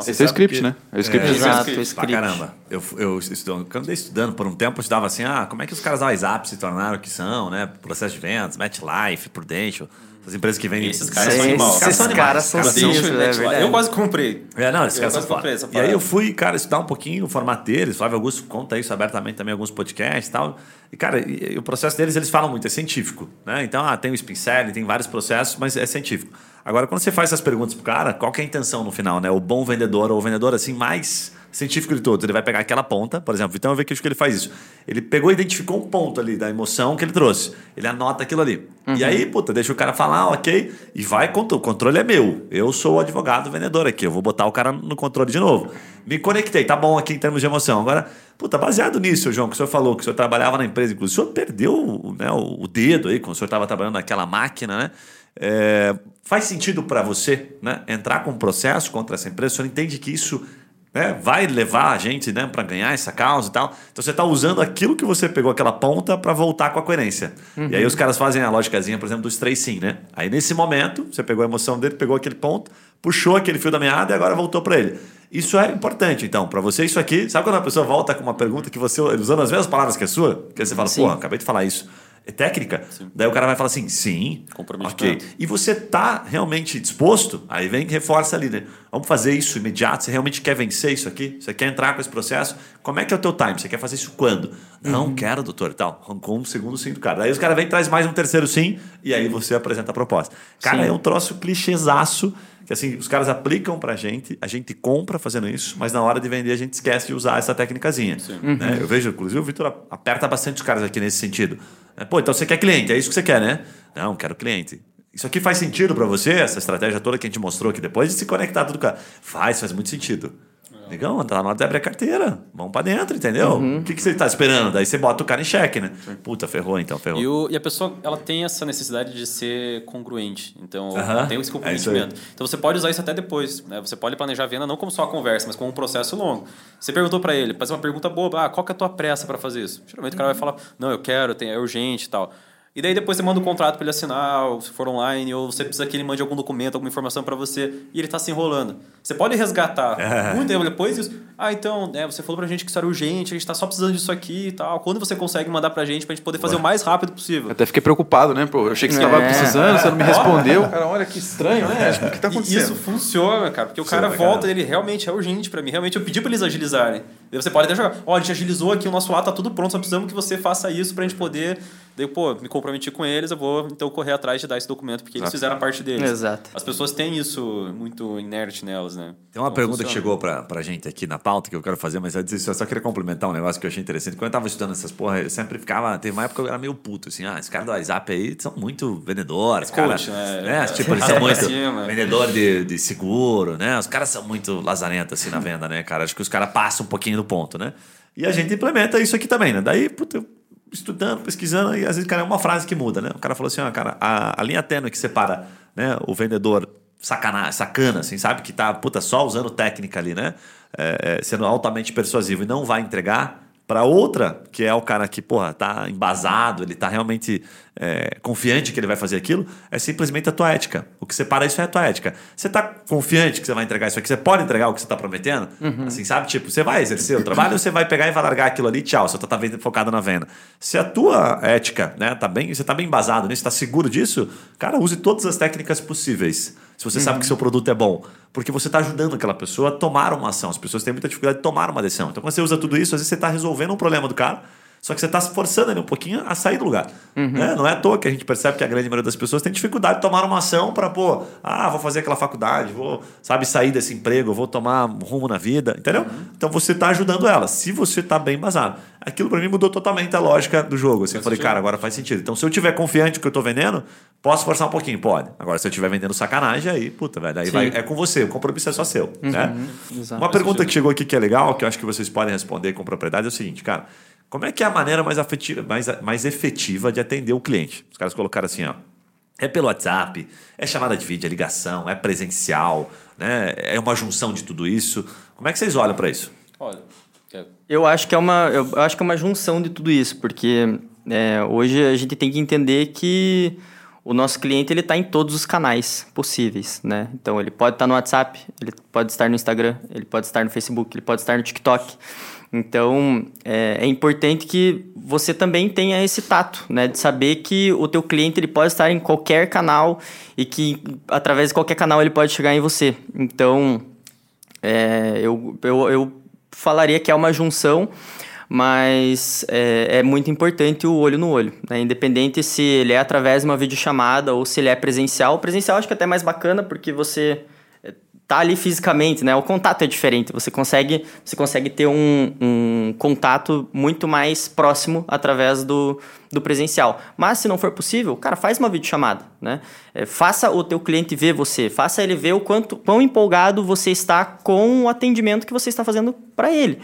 Esse é o script, que... né? É o script. É, exato, é o script. caramba. Eu, eu estudando, quando eu estudando por um tempo, eu estudava assim, ah, como é que os caras da WhatsApp se tornaram o que são, né? Processo de vendas, MetLife, Prudential. As empresas que vendem. Esses caras são animais. Esses caras, caras são sinistros, é Eu quase comprei. É, não, esses caras são comprei E aí eu fui, cara, estudar um pouquinho o formato deles. Flávio Augusto conta isso abertamente também em alguns podcasts e tal. E, cara, e, e o processo deles, eles falam muito, é científico. Né? Então, ah, tem o spin selling, tem vários processos, mas é científico. Agora, quando você faz essas perguntas pro cara, qual que é a intenção no final, né? O bom vendedor ou o vendedor, assim, mais científico de todos. Ele vai pegar aquela ponta, por exemplo, então eu vejo que ele faz isso. Ele pegou e identificou um ponto ali da emoção que ele trouxe. Ele anota aquilo ali. Uhum. E aí, puta, deixa o cara falar, ok, e vai, o controle é meu. Eu sou o advogado vendedor aqui, eu vou botar o cara no controle de novo. Me conectei, tá bom aqui em termos de emoção. Agora, puta, baseado nisso, João, que o senhor falou, que o senhor trabalhava na empresa, inclusive, o senhor perdeu né, o dedo aí, quando o senhor estava trabalhando naquela máquina, né? É, faz sentido para você né, entrar com um processo contra essa empresa? O senhor entende que isso né, vai levar a gente né, para ganhar essa causa e tal. Então você está usando aquilo que você pegou, aquela ponta, para voltar com a coerência. Uhum. E aí os caras fazem a lógicazinha, por exemplo, dos três sim, né? Aí nesse momento, você pegou a emoção dele, pegou aquele ponto, puxou aquele fio da meada e agora voltou para ele. Isso é importante, então, para você, isso aqui. Sabe quando a pessoa volta com uma pergunta que você, usando as mesmas palavras que a sua, que você fala, pô, acabei de falar isso técnica. Sim. Daí o cara vai falar assim, sim, ok. E você tá realmente disposto? Aí vem que reforça ali, né? Vamos fazer isso imediato. Você realmente quer vencer isso aqui? Você quer entrar com esse processo? Como é que é o teu time? Você quer fazer isso quando? Não, uhum. quero, doutor, e tal. Arrancou um segundo sim do cara. Daí os caras vêm traz mais um terceiro sim e aí você apresenta a proposta. Cara, sim. é um troço clichêzaço que assim, os caras aplicam pra gente, a gente compra fazendo isso, mas na hora de vender a gente esquece de usar essa técnicazinha. Né? Uhum. Eu vejo, inclusive, o Vitor aperta bastante os caras aqui nesse sentido. É, Pô, então você quer cliente, é isso que você quer, né? Não, quero cliente. Isso aqui faz sentido para você, essa estratégia toda que a gente mostrou aqui depois de se conectar tudo com a... Faz, faz muito sentido. Negão, tá na hora de abrir a carteira. Vamos pra dentro, entendeu? Uhum. O que, que você tá esperando? Daí você bota o cara em xeque, né? Sim. Puta, ferrou então, ferrou. E, o, e, a pessoa, ela tem essa necessidade de ser congruente. Então, uhum. tem esse é comprometimento. É então, você pode usar isso até depois. Né? Você pode planejar a venda não como só a conversa, mas como um processo longo. Você perguntou para ele, fazer uma pergunta boba. Ah, qual que é a tua pressa para fazer isso? Geralmente uhum. o cara vai falar, não, eu quero, é urgente e tal. E daí depois você manda um contrato para ele assinar, ou se for online, ou você precisa que ele mande algum documento, alguma informação para você, e ele está se enrolando. Você pode resgatar é. muito tempo depois isso. Ah, então, é, você falou pra gente que isso era urgente, a gente está só precisando disso aqui e tal. Quando você consegue mandar pra gente pra gente poder fazer Ué. o mais rápido possível? Eu até fiquei preocupado, né? Pô, eu achei que você estava é. precisando, você não me respondeu. cara, olha que estranho, né? O que está acontecendo? E isso funciona, cara, porque o cara volta e ele realmente é urgente para mim. Realmente eu pedi para eles agilizarem. Daí você pode até jogar, ó, oh, a gente agilizou aqui, o nosso lado tá tudo pronto, só precisamos que você faça isso pra gente poder. Daí, pô, me comprometi com eles, eu vou então correr atrás de dar esse documento, porque eles fizeram a parte deles. Exato. As pessoas têm isso muito inerte nelas, né? Tem uma então, pergunta funciona. que chegou pra, pra gente aqui na pauta que eu quero fazer, mas eu só queria complementar um negócio que eu achei interessante. Quando eu tava estudando essas porra, eu sempre ficava. Teve uma época que eu era meio puto, assim, ah, esses caras do WhatsApp aí são muito vendedores, é cara. né? né? Tipo, eles são muito vendedor de, de seguro, né? Os caras são muito lazarentos assim na venda, né, cara? Acho que os caras passam um pouquinho do ponto, né? E a gente implementa isso aqui também, né? Daí, puta, eu estudando, pesquisando, e às vezes, cara, é uma frase que muda, né? O cara falou assim, ó, cara, a, a linha tênue que separa né, o vendedor sacana, sacana, assim, sabe? Que tá, puta, só usando técnica ali, né? É, é sendo altamente persuasivo e não vai entregar para outra, que é o cara que, porra, tá embasado, ele tá realmente é, confiante que ele vai fazer aquilo, é simplesmente a tua ética. O que separa isso é a tua ética. Você tá confiante que você vai entregar isso aqui? Você pode entregar o que você tá prometendo? Uhum. Assim, sabe? Tipo, você vai exercer o trabalho, você vai pegar e vai largar aquilo ali, tchau, você tá focado na venda. Se a tua ética, né, tá bem, você tá bem embasado nisso, tá seguro disso, cara, use todas as técnicas possíveis. Se você uhum. sabe que seu produto é bom, porque você está ajudando aquela pessoa a tomar uma ação. As pessoas têm muita dificuldade de tomar uma decisão. Então, quando você usa tudo isso, às vezes você está resolvendo um problema do cara só que você está se forçando ele um pouquinho a sair do lugar. Uhum. Né? Não é à toa que a gente percebe que a grande maioria das pessoas tem dificuldade de tomar uma ação para, pô, ah, vou fazer aquela faculdade, vou, sabe, sair desse emprego, vou tomar rumo na vida, entendeu? Uhum. Então você está ajudando ela, se você está bem embasado. Aquilo para mim mudou totalmente a lógica do jogo. Assim, eu falei, cara, agora faz sentido. Então se eu tiver confiante que eu estou vendendo, posso forçar um pouquinho? Pode. Agora se eu estiver vendendo sacanagem, aí, puta, velho, aí vai, é com você, o compromisso é só seu. Uhum. Né? Uma pergunta que chegou aqui que é legal, que eu acho que vocês podem responder com propriedade, é o seguinte, cara. Como é que é a maneira mais, afetiva, mais, mais efetiva de atender o cliente? Os caras colocaram assim, ó. É pelo WhatsApp, é chamada de vídeo, é ligação, é presencial, né? é uma junção de tudo isso. Como é que vocês olham para isso? Olha, eu acho que é uma, eu acho que é uma junção de tudo isso, porque é, hoje a gente tem que entender que o nosso cliente ele está em todos os canais possíveis, né? Então ele pode estar tá no WhatsApp, ele pode estar no Instagram, ele pode estar no Facebook, ele pode estar no TikTok. Então é, é importante que você também tenha esse tato, né? De saber que o teu cliente ele pode estar em qualquer canal e que através de qualquer canal ele pode chegar em você. Então é, eu, eu, eu falaria que é uma junção mas é, é, muito importante o olho no olho, né? independente se ele é através de uma videochamada ou se ele é presencial. O presencial acho que é até mais bacana porque você tá ali fisicamente, né? O contato é diferente. Você consegue, você consegue ter um, um contato muito mais próximo através do, do presencial. Mas se não for possível, cara, faz uma videochamada, né? É, faça o teu cliente ver você, faça ele ver o quanto quão empolgado você está com o atendimento que você está fazendo para ele.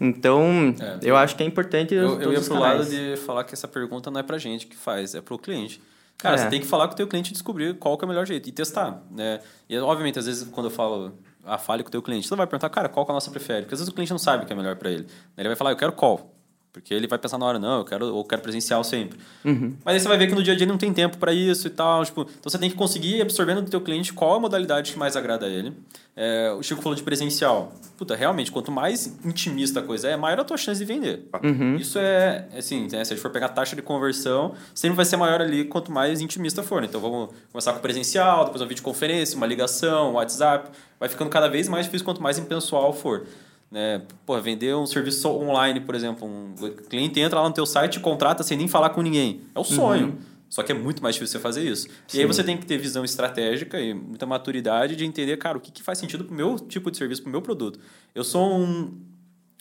Então, é, eu acho que é importante. Eu, eu ia pro lado de falar que essa pergunta não é pra gente que faz, é pro cliente. Cara, é. você tem que falar com o teu cliente e descobrir qual é o melhor jeito e testar, né? E obviamente, às vezes quando eu falo a ah, fale com o teu cliente, você vai perguntar, cara, qual que é a nossa prefere? Porque às vezes o cliente não sabe o que é melhor para ele. Ele vai falar, eu quero qual. Porque ele vai pensar na hora, não, eu quero, eu quero presencial sempre. Uhum. Mas aí você vai ver que no dia a dia ele não tem tempo para isso e tal. Tipo, então você tem que conseguir ir absorvendo do teu cliente qual a modalidade que mais agrada a ele. É, o Chico falou de presencial. Puta, realmente, quanto mais intimista a coisa é, maior a tua chance de vender. Uhum. Isso é, assim, né, se a gente for pegar a taxa de conversão, sempre vai ser maior ali quanto mais intimista for. Então vamos começar com presencial, depois uma videoconferência, uma ligação, um WhatsApp. Vai ficando cada vez mais difícil quanto mais impessoal for. Né? Pô, vender um serviço online, por exemplo. Um cliente entra lá no teu site e contrata sem nem falar com ninguém. É o sonho. Uhum. Só que é muito mais difícil você fazer isso. Sim. E aí você tem que ter visão estratégica e muita maturidade de entender, cara, o que, que faz sentido para o meu tipo de serviço, para o meu produto. Eu sou um.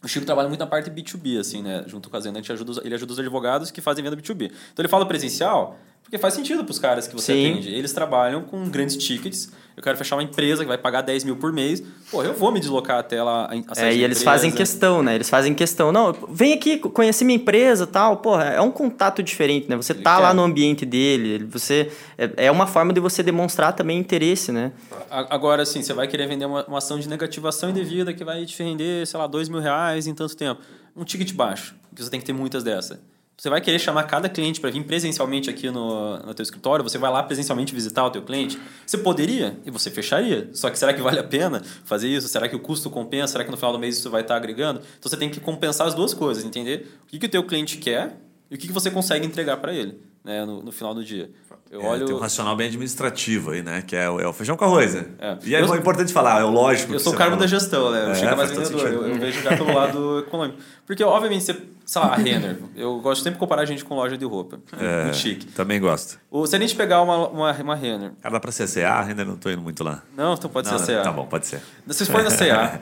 O Chico trabalha muito na parte B2B, assim, né? Junto com a Zena, a gente ajuda, ele ajuda os advogados que fazem venda B2B. Então ele fala presencial, porque faz sentido para os caras que você Sim. atende. Eles trabalham com grandes tickets. Eu quero fechar uma empresa que vai pagar 10 mil por mês. Pô, eu vou me deslocar até lá. A é, e eles fazem questão, né? Eles fazem questão. Não, vem aqui conhecer minha empresa tal. Porra, é um contato diferente, né? Você Ele tá quer. lá no ambiente dele. Você é, é uma forma de você demonstrar também interesse, né? Agora, assim, você vai querer vender uma, uma ação de negativação indevida que vai te render, sei lá, 2 mil reais em tanto tempo. Um ticket baixo, que você tem que ter muitas dessas. Você vai querer chamar cada cliente para vir presencialmente aqui no, no teu escritório? Você vai lá presencialmente visitar o teu cliente? Você poderia e você fecharia. Só que será que vale a pena fazer isso? Será que o custo compensa? Será que no final do mês isso vai estar agregando? Então você tem que compensar as duas coisas, entender o que, que o teu cliente quer e o que, que você consegue entregar para ele né, no, no final do dia. Eu é, olho... Tem um racional bem administrativo aí, né? Que é o, é o feijão com arroz, né? É. E é eu, importante falar, é o lógico. Eu sou o cargo da gestão, né? Eu é, chego mais vendedor. Eu, eu, vejo já pelo lado econômico. Porque, obviamente, você, sei lá, a Renner. Eu gosto sempre de comparar a gente com loja de roupa. É, muito chique. Também gosto. O, se a gente pegar uma, uma, uma Renner. Cara, dá pra ser CA? A Renner não tô indo muito lá. Não, então pode não, ser CA. Tá bom, pode ser. Se for na CA.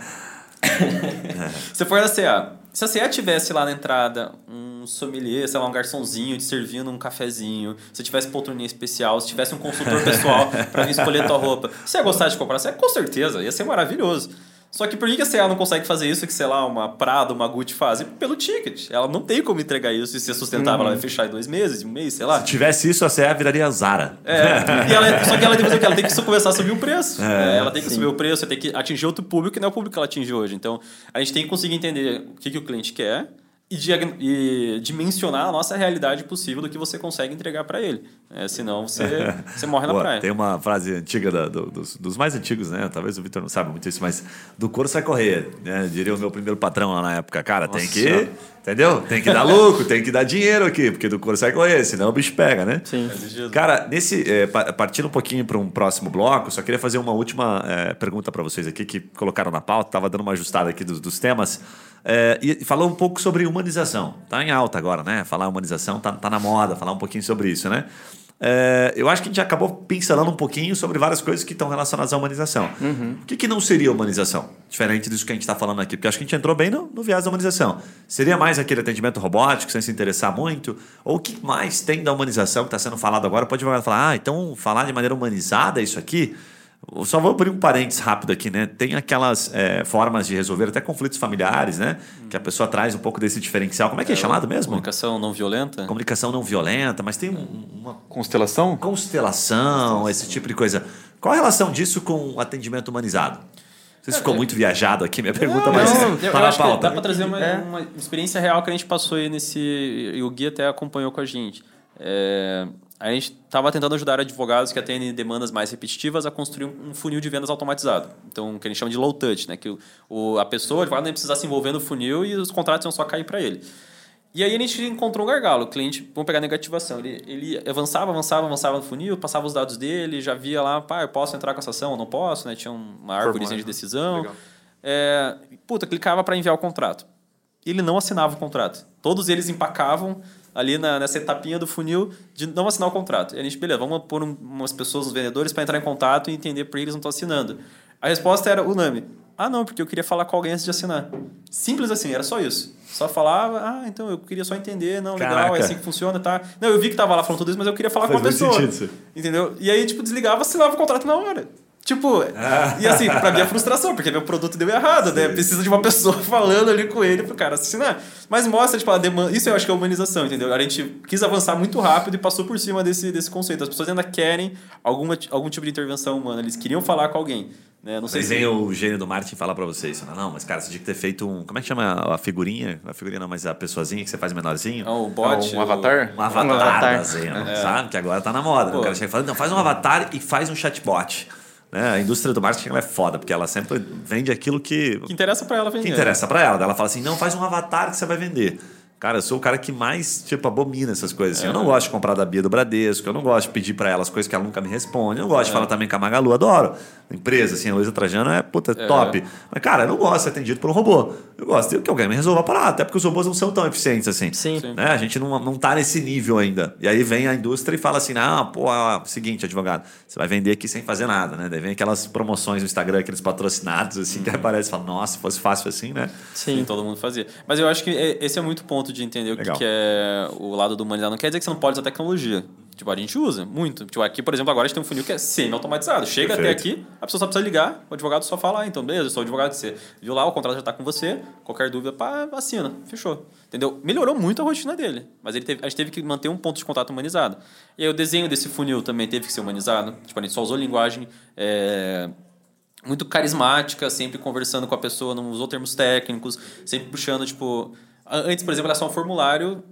se for na CA. Se a CA tivesse lá na entrada um um sommelier, sei lá, um garçomzinho te servindo um cafezinho, se tivesse poltroninha especial, se tivesse um consultor pessoal para vir escolher tua roupa, você ia gostar de comprar? Você com certeza, ia ser maravilhoso. Só que por que a CA não consegue fazer isso que, sei lá, uma Prada, uma Gucci fazem? Pelo ticket. Ela não tem como entregar isso e ser sustentável. Uhum. Ela vai fechar em dois meses, um mês, sei lá. Se tivesse isso, a CA viraria Zara. É. e ela, só que ela tem que? Ela tem que começar a subir o preço. É, é, ela tem que sim. subir o preço, tem que atingir outro público que não é o público que ela atinge hoje. Então, a gente tem que conseguir entender o que, que o cliente quer e, e, dimensionar a nossa realidade possível do que você consegue entregar para ele. É, senão você, você morre na praia. Tem uma frase antiga da, do, dos, dos, mais antigos, né? Talvez o Vitor não saiba muito isso, mas do couro sai correr, né? Diria o meu primeiro patrão lá na época. Cara, Nossa. tem que. Entendeu? Tem que dar lucro, tem que dar dinheiro aqui, porque do couro sai correr, senão o bicho pega, né? Sim. Cara, nesse, é, partindo um pouquinho para um próximo bloco, só queria fazer uma última é, pergunta para vocês aqui que colocaram na pauta, estava dando uma ajustada aqui dos, dos temas. É, e falou um pouco sobre humanização. Tá em alta agora, né? Falar humanização tá, tá na moda, falar um pouquinho sobre isso, né? É, eu acho que a gente acabou pincelando um pouquinho sobre várias coisas que estão relacionadas à humanização. Uhum. O que, que, não seria humanização? Diferente disso que a gente está falando aqui, porque acho que a gente entrou bem no, no viés da humanização. Seria mais aquele atendimento robótico, sem se interessar muito? Ou o que mais tem da humanização que está sendo falado agora? Pode falar, ah, então falar de maneira humanizada isso aqui? Só vou abrir um parênteses rápido aqui, né? Tem aquelas é, formas de resolver até conflitos familiares, né? Que a pessoa traz um pouco desse diferencial. Como é que é, é chamado mesmo? Comunicação não violenta? Comunicação não violenta, mas tem uma. Constelação? Constelação, esse tipo de coisa. Qual a relação disso com o atendimento humanizado? Você ficou muito viajado aqui, minha pergunta, não, mas não, tá na pauta. Dá para trazer uma, é. uma, experiência real que a gente passou aí nesse. E o Gui até acompanhou com a gente. É, a gente estava tentando ajudar advogados que atendem demandas mais repetitivas a construir um funil de vendas automatizado. Então, o que a gente chama de low touch, né? Que o, a pessoa, o advogado nem precisar se envolver no funil e os contratos iam só cair para ele. E aí a gente encontrou um gargalo. O cliente, vamos pegar a negativação. Ele, ele avançava, avançava, avançava no funil, passava os dados dele, já via lá, pá, eu posso entrar com essa ação ou não posso, né? Tinha uma árvore de decisão. É, puta, clicava para enviar o contrato. Ele não assinava o contrato. Todos eles empacavam ali na, nessa etapinha do funil de não assinar o contrato. E a gente, beleza, vamos pôr um, umas pessoas, os vendedores, para entrar em contato e entender por que eles não estão assinando. A resposta era unânime. Ah, não, porque eu queria falar com alguém antes de assinar. Simples assim, era só isso. Só falava, ah, então eu queria só entender, não, legal, Caraca. é assim que funciona, tá? Não, eu vi que tava lá falando tudo isso, mas eu queria falar Faz com a pessoa. Sentido. Entendeu? E aí, tipo, desligava, assinava o contrato na hora. Tipo, ah. e assim, pra mim é frustração, porque meu produto deu errado, né? Sim. né? Precisa de uma pessoa falando ali com ele pro cara assinar. Mas mostra, tipo, a demanda. Isso eu acho que é humanização, entendeu? A gente quis avançar muito rápido e passou por cima desse, desse conceito. As pessoas ainda querem alguma, algum tipo de intervenção humana, eles queriam falar com alguém. Né? Não sei se... vem o gênio do marketing falar para vocês. Não, não, mas cara, você tinha que ter feito um. Como é que chama a figurinha? A figurinha não, mas a pessoazinha que você faz menorzinho. Oh, o bot. um o... avatar? Um avatar, um avatar. da Zeno, é. sabe? Que agora tá na moda. Né? O cara chega e fala, não, faz um avatar e faz um chatbot. Né? A indústria do marketing é foda, porque ela sempre vende aquilo que. Que interessa para ela vender. Que interessa para ela. Ela fala assim: não, faz um avatar que você vai vender. Cara, eu sou o cara que mais, tipo, abomina essas coisas. Assim. É. Eu não gosto de comprar da Bia do Bradesco, eu não gosto de pedir para ela as coisas que ela nunca me responde. Eu não gosto é. de falar também com a Magalu, adoro. Empresa, assim, a Luísa Trajano é, puta, é. top. Mas, cara, eu não gosto de ser atendido por um robô. Eu gosto de que alguém me resolva a parada, até porque os robôs não são tão eficientes assim. Sim. Sim. Né? A gente não, não tá nesse nível ainda. E aí vem a indústria e fala assim: ah, pô, seguinte, advogado, você vai vender aqui sem fazer nada, né? Daí vem aquelas promoções no Instagram, aqueles patrocinados, assim, que uhum. aparece e fala, nossa, se fosse fácil assim, né? Sim. Sim, todo mundo fazia. Mas eu acho que esse é muito ponto de entender Legal. o que é o lado do humanizar. Não quer dizer que você não pode usar tecnologia. Tipo, a gente usa muito. Tipo, aqui, por exemplo, agora a gente tem um funil que é semi-automatizado. Chega Perfeito. até aqui, a pessoa só precisa ligar, o advogado só fala, ah, então, beleza, eu sou advogado, você viu lá, o contrato já está com você, qualquer dúvida, pá, assina, fechou. Entendeu? Melhorou muito a rotina dele, mas ele teve, a gente teve que manter um ponto de contato humanizado. E aí o desenho desse funil também teve que ser humanizado. Tipo, a gente só usou linguagem... É muito carismática, sempre conversando com a pessoa, não usou termos técnicos, sempre puxando, tipo, Antes, por exemplo, era só um formulário,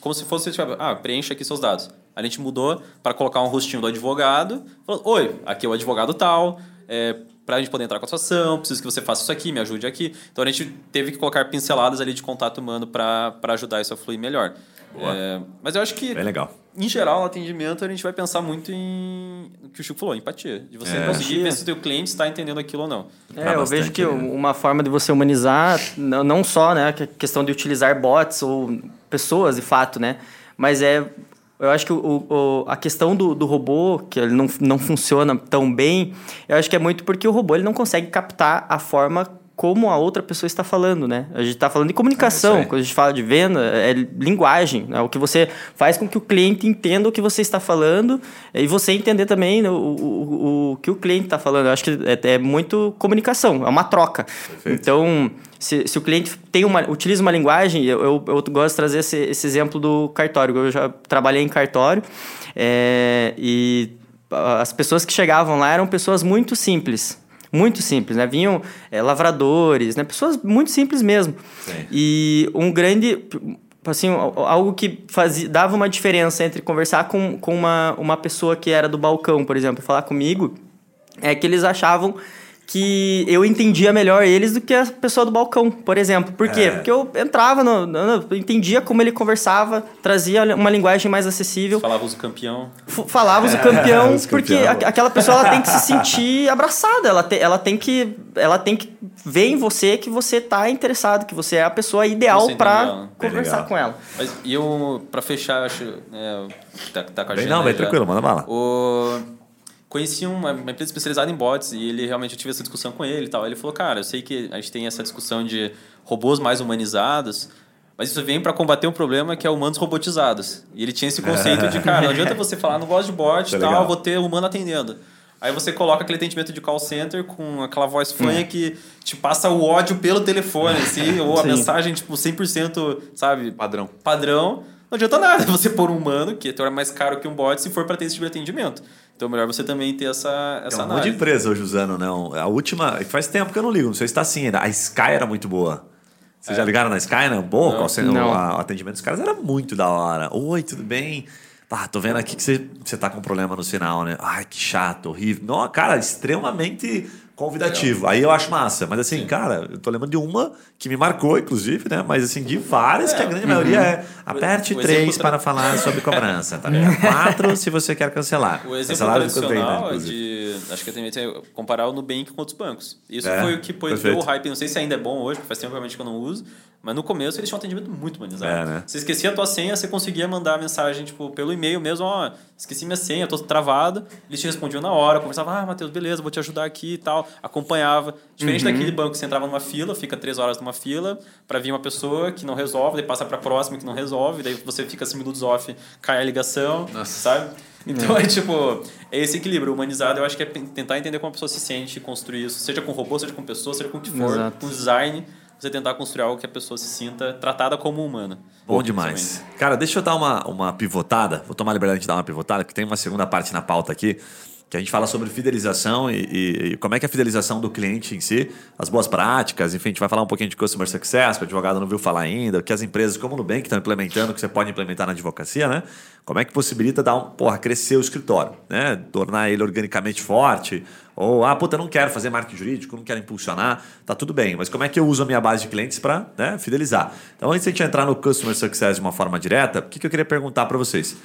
como se fosse, tipo, ah, preencha aqui seus dados. A gente mudou para colocar um rostinho do advogado. Falou, oi, aqui é o advogado tal, é, para a gente poder entrar com a sua ação, preciso que você faça isso aqui, me ajude aqui. Então a gente teve que colocar pinceladas ali de contato humano para ajudar isso a fluir melhor. É, mas eu acho que. Bem legal. Em geral, no atendimento, a gente vai pensar muito em o que o Chico falou, empatia. De você é. conseguir ver se o teu cliente está entendendo aquilo ou não. É, eu vejo que né? uma forma de você humanizar, não só né, a questão de utilizar bots ou pessoas, de fato, né? Mas é eu acho que o, o, a questão do, do robô, que ele não, não funciona tão bem, eu acho que é muito porque o robô ele não consegue captar a forma como a outra pessoa está falando, né? A gente está falando de comunicação, é quando a gente fala de venda, é linguagem, né? o que você faz com que o cliente entenda o que você está falando e você entender também o, o, o que o cliente está falando. Eu acho que é, é, muito comunicação, é uma troca. Perfeito. Então, se, se o cliente tem uma, utiliza uma linguagem, eu, eu, eu gosto de trazer esse, esse exemplo do cartório. Eu já trabalhei em cartório é, e as pessoas que chegavam lá eram pessoas muito simples muito simples, né? Vinham é, lavradores, né? Pessoas muito simples mesmo. Sim. E um grande assim, algo que fazia, dava uma diferença entre conversar com, com uma, uma pessoa que era do balcão, por exemplo, falar comigo, é que eles achavam que eu entendia melhor eles do que a pessoa do balcão, por exemplo. Por quê? É. Porque eu entrava, no, no, entendia como ele conversava, trazia uma linguagem mais acessível. Falava o campeão. Falava o campeão, é, porque campeão. aquela pessoa ela tem que se sentir abraçada, ela, te, ela, tem que, ela tem que ver em você que você está interessado, que você é a pessoa ideal para conversar com ela. Mas, e eu, para fechar, acho. É, tá, tá com a bem, Não, bem tranquilo, manda bala. O conheci uma, uma, empresa especializada em bots e ele realmente eu tive essa discussão com ele e tal. Ele falou, cara, eu sei que a gente tem essa discussão de robôs mais humanizados, mas isso vem para combater um problema que é humanos robotizados. E ele tinha esse conceito de, cara, não adianta você falar, não gosto de bot e tá tal, vou ter humano atendendo. Aí você coloca aquele atendimento de call center com aquela voz fanha hum. que te passa o ódio pelo telefone, assim, ou a Sim. mensagem, tipo, 100%, sabe? Padrão. Padrão. Não adianta nada você pôr um humano, que é mais caro que um bot, se for para ter esse tipo de atendimento. Então é melhor você também ter essa, essa Tem um monte de empresa hoje usando, não. A última, faz tempo que eu não ligo, não sei se está assim ainda. A Sky era muito boa. Vocês é. já ligaram na Sky, né? Boa, não. não. O atendimento dos caras era muito da hora. Oi, tudo bem? Tá, tô vendo aqui que você, você tá com problema no sinal, né? Ai, que chato, horrível. Não, cara, extremamente convidativo. Legal. Aí eu acho massa. Mas assim, Sim. cara, eu tô lembrando de uma que me marcou, inclusive, né? Mas assim, de várias, é. que a grande uhum. maioria é aperte o, o três para falar sobre cobrança, tá ligado? Quatro se você quer cancelar. O exemplo cancelar tradicional é de... Acho que também tem comparar o Nubank com outros bancos. Isso é, foi o que pôs o hype. Não sei se ainda é bom hoje, porque faz tempo realmente que eu não uso. Mas no começo eles tinham um atendimento muito humanizado. É, né? Você esquecia a tua senha, você conseguia mandar a mensagem, tipo, pelo e-mail mesmo, ó, esqueci minha senha, tô travado. Eles te respondiam na hora, conversavam, ah, Matheus, beleza, vou te ajudar aqui e tal. Acompanhava. Diferente uhum. daquele banco que você entrava numa fila, fica três horas numa fila, para vir uma pessoa que não resolve, daí passa pra próxima que não resolve, daí você fica cinco minutos off, cai a ligação, Nossa. sabe? Então é. é tipo, é esse equilíbrio humanizado, eu acho que é tentar entender como a pessoa se sente, construir isso, seja com robô, seja com pessoa, seja com o que for, Exato. com design você tentar construir algo que a pessoa se sinta tratada como humana. Bom demais. Cara, deixa eu dar uma, uma pivotada. Vou tomar a liberdade de dar uma pivotada, que tem uma segunda parte na pauta aqui, que a gente fala sobre fidelização e, e, e, como é que é a fidelização do cliente em si, as boas práticas, enfim, a gente vai falar um pouquinho de Customer Success, que o advogado não viu falar ainda, que as empresas como o Nubank estão implementando, que você pode implementar na advocacia, né? Como é que possibilita dar um, porra, crescer o escritório, né? Tornar ele organicamente forte, ou, ah, puta, não quero fazer marketing jurídico, não quero impulsionar, tá tudo bem, mas como é que eu uso a minha base de clientes para né, fidelizar? Então, antes de a gente entrar no Customer Success de uma forma direta, o que, que eu queria perguntar para vocês?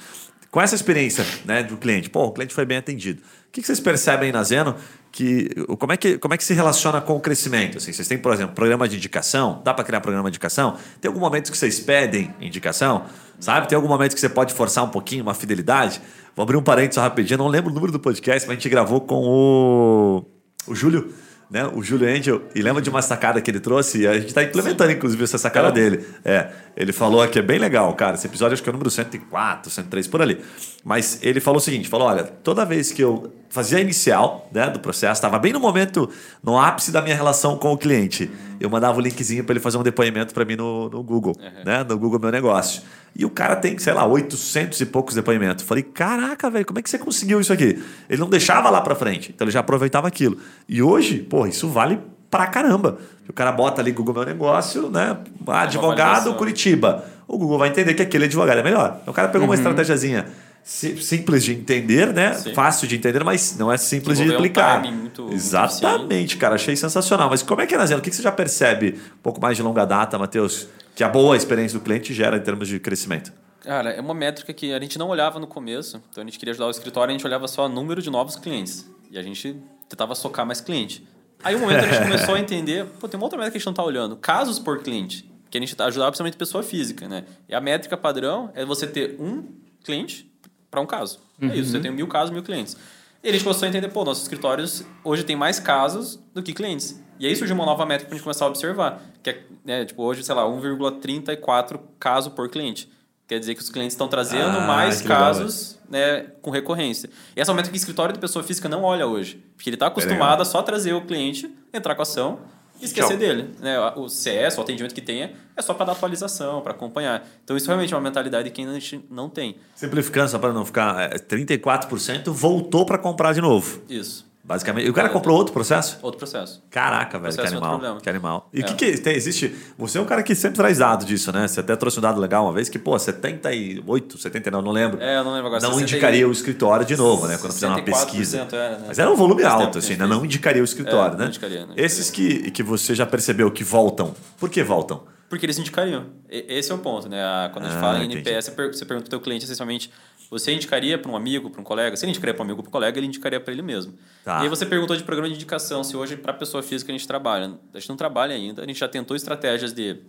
Com essa experiência né, do cliente, pô, o cliente foi bem atendido. O que, vocês percebem na Zeno? Que, como, é que, como é que se relaciona com o crescimento? Assim, vocês têm, por exemplo, programa de indicação? Dá para criar programa de indicação? Tem algum momento que vocês pedem indicação? Sabe? Tem algum momento que você pode forçar um pouquinho uma fidelidade? Vou abrir um parênteses rapidinho, não lembro o número do podcast, mas a gente gravou com o, o Júlio, né? O Júlio Angel, e lembra de uma sacada que ele trouxe? E a gente está implementando, Sim. inclusive, essa sacada dele. É, ele falou que é bem legal, cara. Esse episódio acho que é o número 104, 103, por ali. Mas ele falou o seguinte: falou, olha, toda vez que eu fazia a inicial né, do processo, estava bem no momento, no ápice da minha relação com o cliente. Eu mandava o linkzinho para ele fazer um depoimento para mim no, no Google, uhum. né? No Google Meu Negócio. E o cara tem, sei lá, 800 e poucos depoimentos. Falei, caraca, velho, como é que você conseguiu isso aqui? Ele não deixava lá para frente, então ele já aproveitava aquilo. E hoje, pô, isso vale pra caramba. O cara bota ali Google Meu Negócio, né? Advogado Curitiba. O Google vai entender que aquele advogado é melhor. Então o cara pegou uhum. uma estratégiazinha simples de entender, né? Sim. Fácil de entender, mas não é simples de aplicar. Um muito, Exatamente, muito cara. Achei sensacional. Mas como é que é, Nazelo? O que você já percebe um pouco mais de longa data, Matheus, que a boa experiência do cliente gera em termos de crescimento? Cara, é uma métrica que a gente não olhava no começo. Então a gente queria ajudar o escritório, a gente olhava só o número de novos clientes. E a gente tentava socar mais cliente. Aí um momento a gente começou a entender, pô, tem uma outra métrica que a gente não está olhando, casos por cliente, que a gente ajudava principalmente pessoa física, né? E a métrica padrão é você ter um cliente para um caso. Uhum. É isso, você uhum. tem mil casos, mil clientes. E a gente começou a entender, pô, nossos escritórios hoje tem mais casos do que clientes. E aí surgiu uma nova métrica para a gente começar a observar, que é, né, tipo, hoje, sei lá, 1,34 caso por cliente. Quer dizer que os clientes estão trazendo ah, mais casos né, com recorrência. E essa é uma métrica que o escritório de pessoa física não olha hoje. Porque ele está acostumado é a só trazer o cliente, entrar com a ação esquecer Tchau. dele. Né? O CS, o atendimento que tenha, é só para dar atualização, para acompanhar. Então, isso realmente é uma mentalidade que a gente não tem. Simplificando, só para não ficar... 34% é, voltou para comprar de novo. Isso. Basicamente. E o cara comprou outro processo? Outro processo. Caraca, velho, processo que animal. Que animal. E o é. que, que tem, existe? Você é um cara que sempre traz dado disso, né? Você até trouxe um dado legal uma vez que, pô, 78, 79, não lembro. É, eu não lembro agora. Não 60... indicaria o escritório de novo, né? Quando fizer uma pesquisa. Era, né? Mas era um volume alto, assim, né? não indicaria o escritório, é, né? Não indicaria, não indicaria. Esses que, que você já percebeu que voltam, por que voltam? Porque eles indicariam. Esse é o ponto, né? Quando a gente ah, fala em NPS, você pergunta para o teu cliente, essencialmente, você indicaria para um amigo, para um colega? Se ele indicaria para um amigo para um colega, ele indicaria para ele mesmo. Tá. E aí você perguntou de programa de indicação, se hoje para a pessoa física a gente trabalha. A gente não trabalha ainda, a gente já tentou estratégias de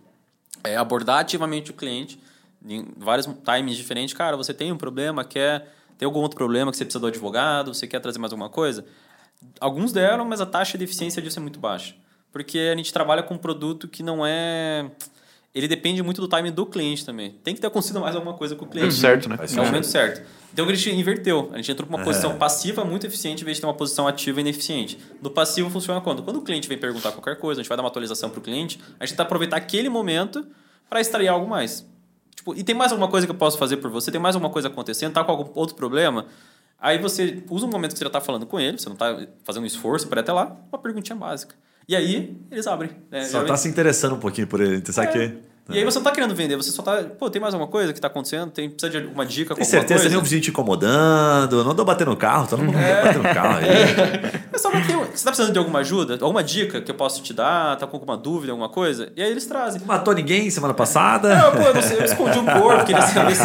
é, abordar ativamente o cliente em vários timings diferentes. Cara, você tem um problema, quer... Tem algum outro problema que você precisa do advogado? Você quer trazer mais alguma coisa? Alguns deram, mas a taxa de eficiência disso é muito baixa. Porque a gente trabalha com um produto que não é ele depende muito do timing do cliente também. Tem que ter acontecido mais alguma coisa com o cliente. certo, né? É o momento certo. Então a gente inverteu. A gente entrou para uma posição é. passiva muito eficiente em vez de ter uma posição ativa e ineficiente. No passivo funciona quando? Quando o cliente vem perguntar qualquer coisa, a gente vai dar uma atualização para o cliente, a gente tenta aproveitar aquele momento para extrair algo mais. Tipo, e tem mais alguma coisa que eu posso fazer por você? Tem mais alguma coisa acontecendo? Tá com algum outro problema? Aí você usa um momento que você já está falando com ele, você não está fazendo um esforço para ir até lá, uma perguntinha básica. E aí eles abrem. Né? Só está se interessando um pouquinho por ele, sabe é. que E aí você não tá querendo vender, você só tá. Pô, tem mais alguma coisa que tá acontecendo? Tem, precisa de uma dica com Tem certeza, coisa? tem um vizinho te incomodando, não dou bater no carro, todo mundo é. bater no carro aí. É só tem, você tá precisando de alguma ajuda? Alguma dica que eu posso te dar? Tá com alguma dúvida, alguma coisa? E aí eles trazem. Matou ninguém semana passada? É, pô, eu, não sei, eu escondi um corpo, queria saber se.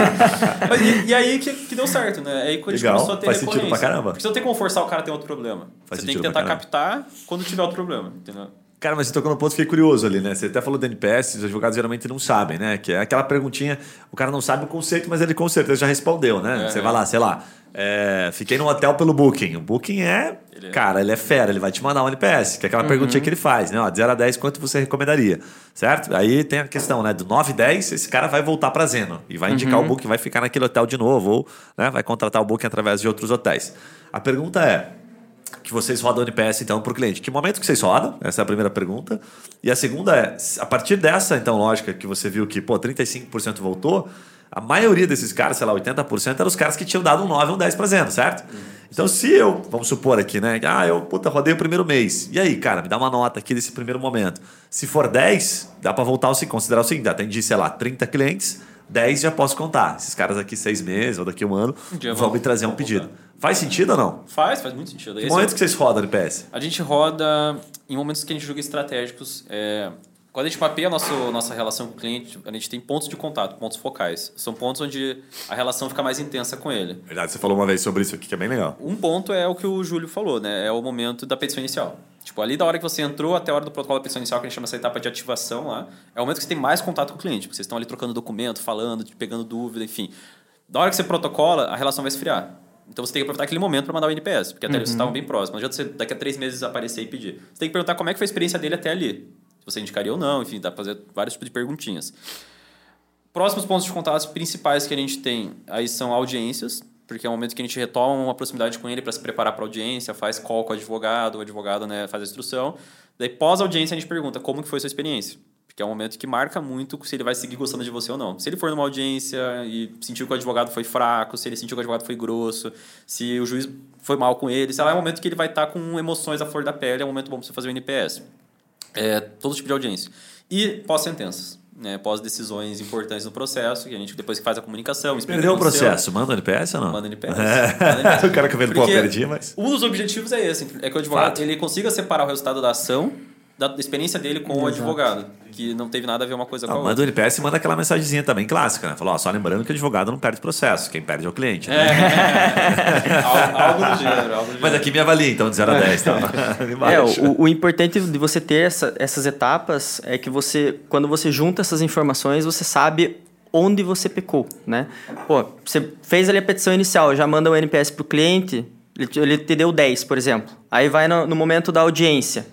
e, e, aí que, que deu certo, né? Aí quando Legal, a gente começou a ter faz sentido pra caramba. Porque você não tem como forçar o cara a ter outro problema. Faz você tem que tentar captar quando tiver outro problema, entendeu? Cara, mas você tocou no ponto, fiquei curioso ali, né? Você até falou do NPS, os advogados geralmente não sabem, né? Que é aquela perguntinha, o cara não sabe o conceito, mas ele com certeza já respondeu, né? É, você vai lá, sei lá, é, fiquei no hotel pelo Booking. O Booking é, ele é, cara, ele é fera, ele vai te mandar um NPS, que é aquela uhum. perguntinha que ele faz, né? Ó, de 0 a 10, quanto você recomendaria? Certo? Aí tem a questão, né? Do 9 a 10, esse cara vai voltar para Zeno e vai indicar uhum. o Booking, vai ficar naquele hotel de novo, ou né, vai contratar o Booking através de outros hotéis. A pergunta é que vocês rodam NPS então para o cliente? Que momento que vocês rodam? Essa é a primeira pergunta. E a segunda é, a partir dessa então lógica que você viu que pô, 35% voltou, a maioria desses caras, sei lá, 80% eram os caras que tinham dado um 9 ou um 10 para Zeno, certo? Então, se eu, vamos supor aqui, né? Ah, eu puta, rodei o primeiro mês. E aí, cara, me dá uma nota aqui desse primeiro momento. Se for 10, dá para voltar a considerar o seguinte: atendi, sei lá, 30 clientes, 10 já posso contar. Esses caras aqui, seis meses ou daqui a um ano, um vão me trazer um pedido. Voltar. Faz sentido ou não? Faz, faz muito sentido. Que momentos é... que vocês rodam NPS? A gente roda em momentos que a gente julga estratégicos. É... Quando a gente mapeia a nossa, nossa relação com o cliente, a gente tem pontos de contato, pontos focais. São pontos onde a relação fica mais intensa com ele. Verdade, você falou uma vez sobre isso aqui, que é bem legal. Um ponto é o que o Júlio falou, né? É o momento da petição inicial. Tipo, ali da hora que você entrou até a hora do protocolo da petição inicial, que a gente chama essa etapa de ativação lá, é o momento que você tem mais contato com o cliente. Porque vocês estão ali trocando documento, falando, pegando dúvida, enfim. Da hora que você protocola, a relação vai esfriar. Então você tem que aproveitar aquele momento para mandar o NPS, porque até uhum. vocês estavam bem próximos. Não adianta você daqui a três meses aparecer e pedir. Você tem que perguntar como é que foi a experiência dele até ali. Se você indicaria ou não, enfim, dá para fazer vários tipos de perguntinhas. Próximos pontos de contato principais que a gente tem aí são audiências, porque é o momento que a gente retoma uma proximidade com ele para se preparar para a audiência, faz call com o advogado, o advogado né, faz a instrução. Daí, pós-audiência, a gente pergunta como que foi a sua experiência que é um momento que marca muito se ele vai seguir gostando de você ou não. Se ele for numa audiência e sentiu que o advogado foi fraco, se ele sentiu que o advogado foi grosso, se o juiz foi mal com ele, sei lá, é um momento que ele vai estar tá com emoções à flor da pele, é um momento bom para você fazer o NPS. É, todo tipo de audiência. E pós-sentenças. Né, pós decisões importantes no processo, que a gente depois que faz a comunicação. Perdeu o processo, manda NPS ou não? Manda NPS. É. Manda NPS. o cara que vendo, pô, perdi, mas. Um dos objetivos é esse: é que o advogado ele consiga separar o resultado da ação da experiência dele com Exato. o advogado, que não teve nada a ver uma coisa ah, com a outra. Manda o NPS e manda aquela mensagenzinha também clássica, né? Falou, ó, só lembrando que o advogado não perde processo, quem perde é o cliente. Né? É, algo, do gênero, algo do Mas aqui me avalia, então, de 0 a 10. Tá? é, o, o, importante de você ter essa, essas etapas é que você, quando você junta essas informações, você sabe onde você pecou, né? Pô, você fez ali a petição inicial, já manda o NPS para o cliente, ele te, ele te deu 10, por exemplo. Aí vai no, no momento da audiência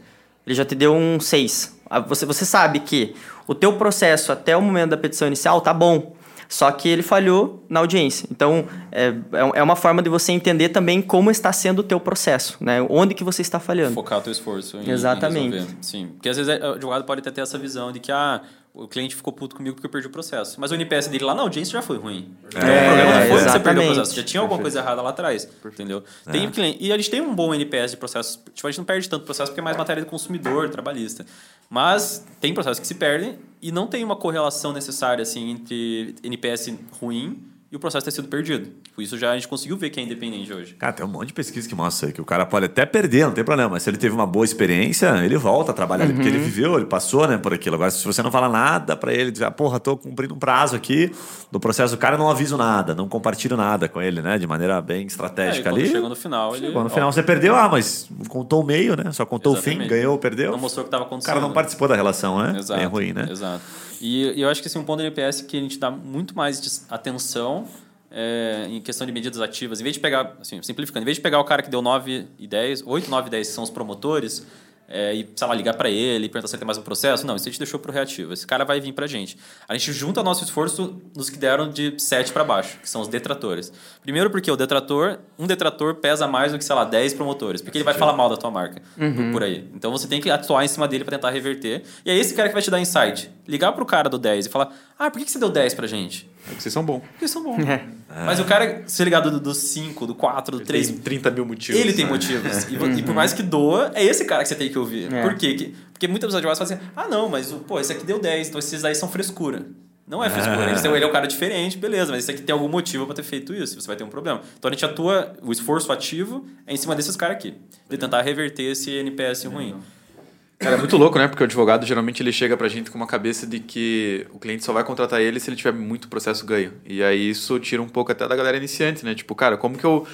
ele já te deu um 6. Ah, você, você sabe que o teu processo até o momento da petição inicial tá bom, só que ele falhou na audiência. Então, é, é, é uma forma de você entender também como está sendo o teu processo, né? Onde que você está falhando. Focar o teu esforço em, Exatamente. Em Sim, porque às vezes o advogado pode até ter essa visão de que, ah, o cliente ficou puto comigo porque eu perdi o processo. Mas o NPS dele lá na audiência já foi ruim. É, o problema não foi que você perdeu o processo. Já tinha alguma coisa errada lá atrás. Perfeito. Entendeu? É. Tem cliente, e a gente tem um bom NPS de processo. Tipo, a gente não perde tanto processo porque é mais matéria do consumidor, trabalhista. Mas tem processos que se perdem e não tem uma correlação necessária assim, entre NPS ruim e o processo ter sido perdido. Por isso já a gente conseguiu ver que é independente hoje. Cara, tem um monte de pesquisa que mostra que o cara pode até perder, não tem problema, mas se ele teve uma boa experiência, ele volta a trabalhar uhum. porque ele viveu, ele passou, né, por aquilo. Agora, se você não fala nada para ele, dizer, ah, porra, tô cumprindo um prazo aqui do processo do cara, não aviso nada, não compartilho nada com ele, né, de maneira bem estratégica é, ali. Chegou no final, ele Chegou no final você perdeu, ah, mas contou o meio, né? Só contou Exatamente. o fim, ganhou, perdeu. Não mostrou o que estava acontecendo. O cara não participou da relação, né? Exato. Bem ruim, né? Exato. E, e eu acho que assim, um ponto do NPS que a gente dá muito mais atenção é, em questão de medidas ativas, em vez de pegar, assim, simplificando, em vez de pegar o cara que deu 9 e 10, 8, 9 e 10 que são os promotores, é, e, sei lá, ligar para ele perguntar se ele tem mais um processo. Não, isso a gente deixou pro reativo. Esse cara vai vir pra gente. A gente junta nosso esforço nos que deram de 7 para baixo, que são os detratores. Primeiro porque o detrator, um detrator pesa mais do que, sei lá, 10 promotores, porque ele vai falar mal da tua marca uhum. por aí. Então você tem que atuar em cima dele para tentar reverter. E é esse cara que vai te dar insight. Ligar pro cara do 10 e falar: "Ah, por que você deu 10 pra gente?" É porque vocês são bons. Porque são bons. É. Mas o cara, se ligado do 5, do 4, do 3. Tem 30 mil motivos. Ele tem né? motivos. E, e, por mais que doa, é esse cara que você tem que ouvir. É. Por quê? Porque muitas pessoas advogados falam assim, ah, não, mas pô, esse aqui deu 10, então esses aí são frescura. Não é frescura. Ele, ele é um cara diferente, beleza, mas esse aqui tem algum motivo para ter feito isso, você vai ter um problema. Então a gente atua, o esforço ativo é em cima desses caras aqui, de tentar reverter esse NPS ruim. Cara, é muito louco, né? Porque o advogado geralmente ele chega pra gente com uma cabeça de que o cliente só vai contratar ele se ele tiver muito processo ganho. E aí isso tira um pouco até da galera iniciante, né? Tipo, cara, como que eu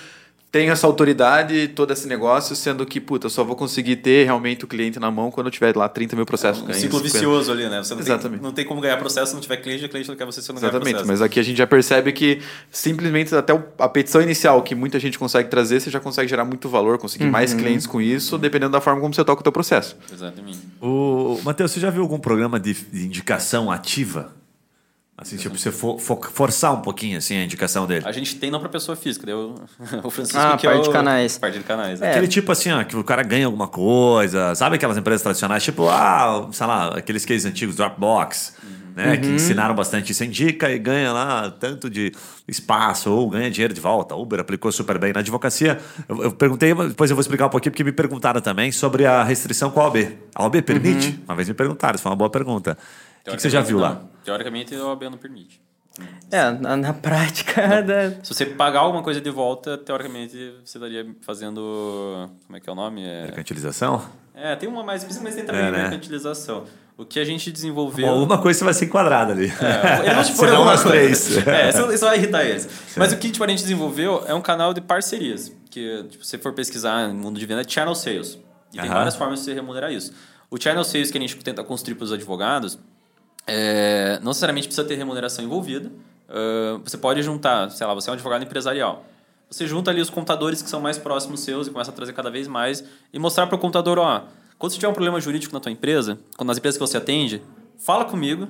tenho essa autoridade, todo esse negócio, sendo que, puta, eu só vou conseguir ter realmente o cliente na mão quando eu tiver lá 30 mil processos é um Ciclo vicioso ali, né? Você não Exatamente. Tem, não tem como ganhar processo se não tiver cliente, o cliente não quer você se não Exatamente, ganhar processo. mas aqui a gente já percebe que simplesmente até a petição inicial que muita gente consegue trazer, você já consegue gerar muito valor, conseguir uhum. mais clientes com isso, dependendo da forma como você toca o teu processo. Exatamente. O Matheus, você já viu algum programa de, de indicação ativa? Assim, tipo, você for, for, forçar um pouquinho assim, a indicação dele. A gente tem não para pessoa física, deu o Francisco ah, que parte é o... de canais. Parte de canais. É. Aquele tipo assim, ó, que o cara ganha alguma coisa, sabe aquelas empresas tradicionais, tipo, ah, sei lá, aqueles cases antigos, Dropbox, uhum. né, uhum. que ensinaram bastante isso, indica e ganha lá tanto de espaço ou ganha dinheiro de volta. Uber aplicou super bem na advocacia. Eu, eu perguntei, depois eu vou explicar um pouquinho, porque me perguntaram também sobre a restrição com a OAB. A OAB permite? Uhum. Uma vez me perguntaram, isso foi uma boa pergunta. O que, que, você já viu não. lá? Teoricamente, a OAB não permite. É, na, na prática. Da... Se você pagar alguma coisa de volta, teoricamente você estaria fazendo. Como é que é o nome? É... Mercantilização? É, tem uma mais, mas tem também é, né? mercantilização. O que a gente desenvolveu. Alguma coisa você vai ser enquadrada ali. É, eles vão te umas três. É, isso vai irritar eles. Mas o que tipo, a gente desenvolveu é um canal de parcerias. Que, tipo, se você for pesquisar no mundo de venda, é channel sales. E tem várias formas de você remunerar isso. O channel sales que a gente tenta construir para os advogados é, não necessariamente precisa ter remuneração envolvida. Uh, você pode juntar, sei lá, você é um advogado empresarial. Você junta ali os contadores que são mais próximos seus e começa a trazer cada vez mais e mostrar para o contador, ó, quando você tiver um problema jurídico na tua empresa, quando nas empresas que você atende, fala comigo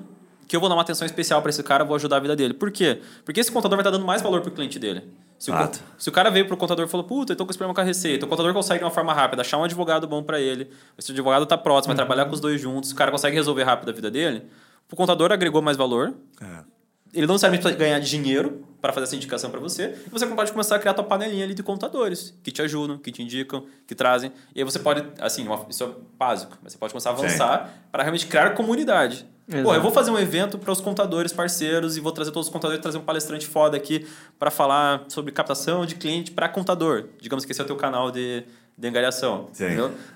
que eu vou dar uma atenção especial para esse cara, vou ajudar a vida dele. Por quê? Porque esse contador vai estar dando mais valor para o cliente dele. Se o, se o, cara veio pro contador e falou, puta, eu tô com esse problema com a receita, o contador consegue de uma forma rápida achar um advogado bom para ele, esse advogado tá próximo, vai trabalhar com os dois juntos, o cara consegue resolver rápido a vida dele, o contador agregou mais valor. É. Ele não necessariamente precisa ganhar dinheiro para fazer essa indicação para você. E você pode começar a criar a tua panelinha ali de contadores que te ajudam, que te indicam, que trazem. E aí você pode, assim, isso é básico, mas você pode começar a avançar para realmente criar comunidade. Pô, eu vou fazer um evento para os contadores parceiros e vou trazer todos os contadores, trazer um palestrante foda aqui para falar sobre captação de cliente para contador. Digamos que esse é o teu canal de, de angariação.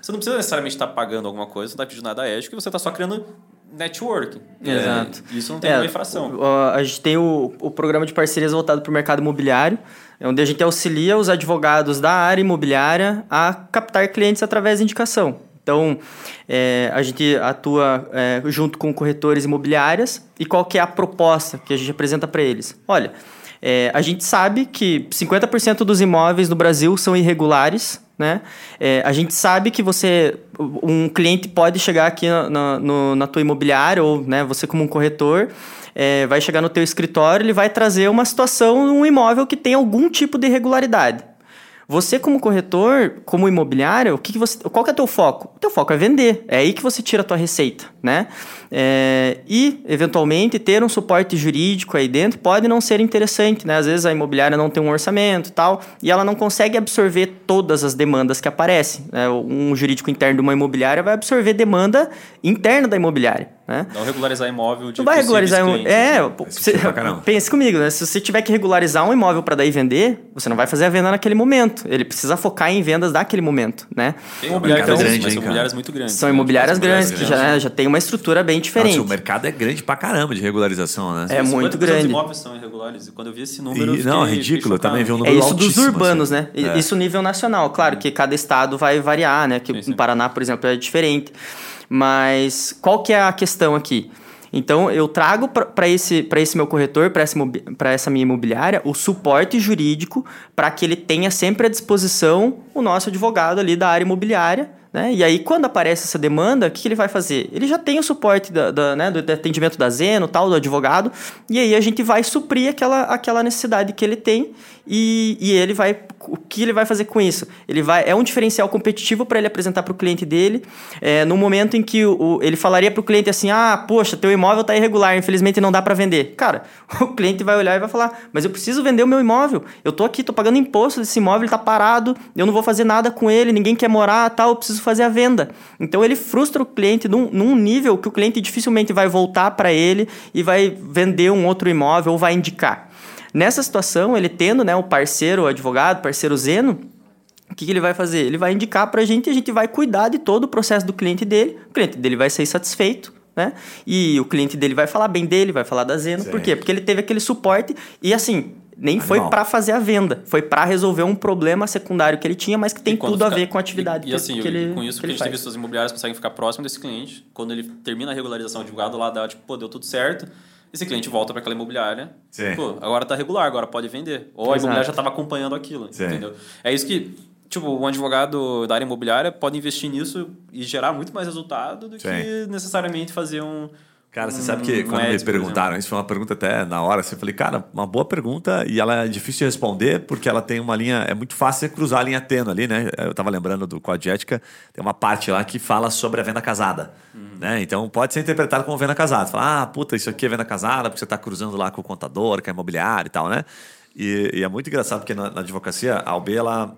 Você não precisa necessariamente estar pagando alguma coisa, você não está pedindo nada ético, você está só criando network. Exato. É, isso não tem é, infração. O, a gente tem o, o programa de parcerias voltado para o mercado imobiliário, onde a gente auxilia os advogados da área imobiliária a captar clientes através de indicação. Então, é, a gente atua é, junto com corretores imobiliárias e qual que é a proposta que a gente apresenta para eles? Olha, é, a gente sabe que 50% dos imóveis no Brasil são irregulares, né? É, a gente sabe que você, um cliente pode chegar aqui na, na, na tua imobiliária ou né, você como um corretor, é, vai chegar no teu escritório, ele vai trazer uma situação, um imóvel que tem algum tipo de irregularidade. Você, como corretor, como imobiliário, o que, que você, qual que é o teu foco? O teu foco é vender. É aí que você tira a tua receita, né? É, e, eventualmente, ter um suporte jurídico aí dentro pode não ser interessante, né? Às vezes a imobiliária não tem um orçamento e tal, e ela não consegue absorver todas as demandas que aparecem. Né? Um jurídico interno de uma imobiliária vai absorver demanda interna da imobiliária. Né? Não regularizar imóvel de Não vai regularizar um... É, você... pense comigo, né? Se você tiver que regularizar um imóvel para daí vender, você não vai fazer a venda naquele momento. Ele precisa focar em vendas daquele momento, né? Tem imobiliárias, então, grande, mas são imobiliárias muito grandes. São né? imobiliárias grandes, que já, já tem uma estrutura bem diferente. Nossa, o mercado é grande pra caramba de regularização, né? É muito grande. Os imóveis são irregulares. E quando eu vi esse número, e, Não, é ridículo. Eu também vi um número É isso dos urbanos, assim. né? É. Isso nível nacional. Claro que cada estado vai variar, né? Que sim, sim. no Paraná, por exemplo, é diferente. Mas qual que é a questão aqui? Então, eu trago para esse, esse meu corretor, para essa, essa minha imobiliária, o suporte jurídico para que ele tenha sempre à disposição o nosso advogado ali da área imobiliária. Né? E aí, quando aparece essa demanda, o que, que ele vai fazer? Ele já tem o suporte da, da, né, do atendimento da Zeno, tal, do advogado, e aí a gente vai suprir aquela, aquela necessidade que ele tem e, e ele vai o que ele vai fazer com isso? Ele vai é um diferencial competitivo para ele apresentar para o cliente dele. É, no momento em que o, ele falaria para o cliente assim: ah, poxa, teu imóvel está irregular, infelizmente não dá para vender. Cara, o cliente vai olhar e vai falar: mas eu preciso vender o meu imóvel. Eu tô aqui, tô pagando imposto desse imóvel, ele está parado, eu não vou fazer nada com ele, ninguém quer morar, tal, eu preciso fazer a venda. Então ele frustra o cliente num, num nível que o cliente dificilmente vai voltar para ele e vai vender um outro imóvel ou vai indicar. Nessa situação, ele tendo né, o parceiro, o advogado, parceiro Zeno, o que, que, ele vai fazer? Ele vai indicar para a gente e a gente vai cuidar de todo o processo do cliente dele. O cliente dele vai ser satisfeito, né? E o cliente dele vai falar bem dele, vai falar da Zeno. Sim. Por quê? Porque ele teve aquele suporte e assim, nem Animal. foi para fazer a venda, foi para resolver um problema secundário que ele tinha, mas que tem tudo fica... a ver com a atividade e, que, assim, que ele com isso, que porque a gente tem visto as imobiliárias conseguem ficar próximo desse cliente. Quando ele termina a regularização, o advogado lá dá, tipo, pô, deu tudo certo. Esse cliente volta para aquela imobiliária. Sim. Pô, agora tá regular, agora pode vender. Ou a imobiliária já estava acompanhando aquilo, Sim. entendeu? É isso que tipo, um advogado da área imobiliária pode investir nisso e gerar muito mais resultado do Sim. que necessariamente fazer um. Cara, você sabe que quando me perguntaram, isso foi uma pergunta até na hora, assim, eu falei, cara, uma boa pergunta e ela é difícil de responder porque ela tem uma linha, é muito fácil cruzar a linha tênue ali, né? Eu tava lembrando do Código Ética, tem uma parte lá que fala sobre a venda casada, uhum. né? Então pode ser interpretado como venda casada. Fala, ah, puta, isso aqui é venda casada porque você tá cruzando lá com o contador, com a imobiliária e tal, né? E, e, é muito engraçado porque na, na, advocacia a OB ela,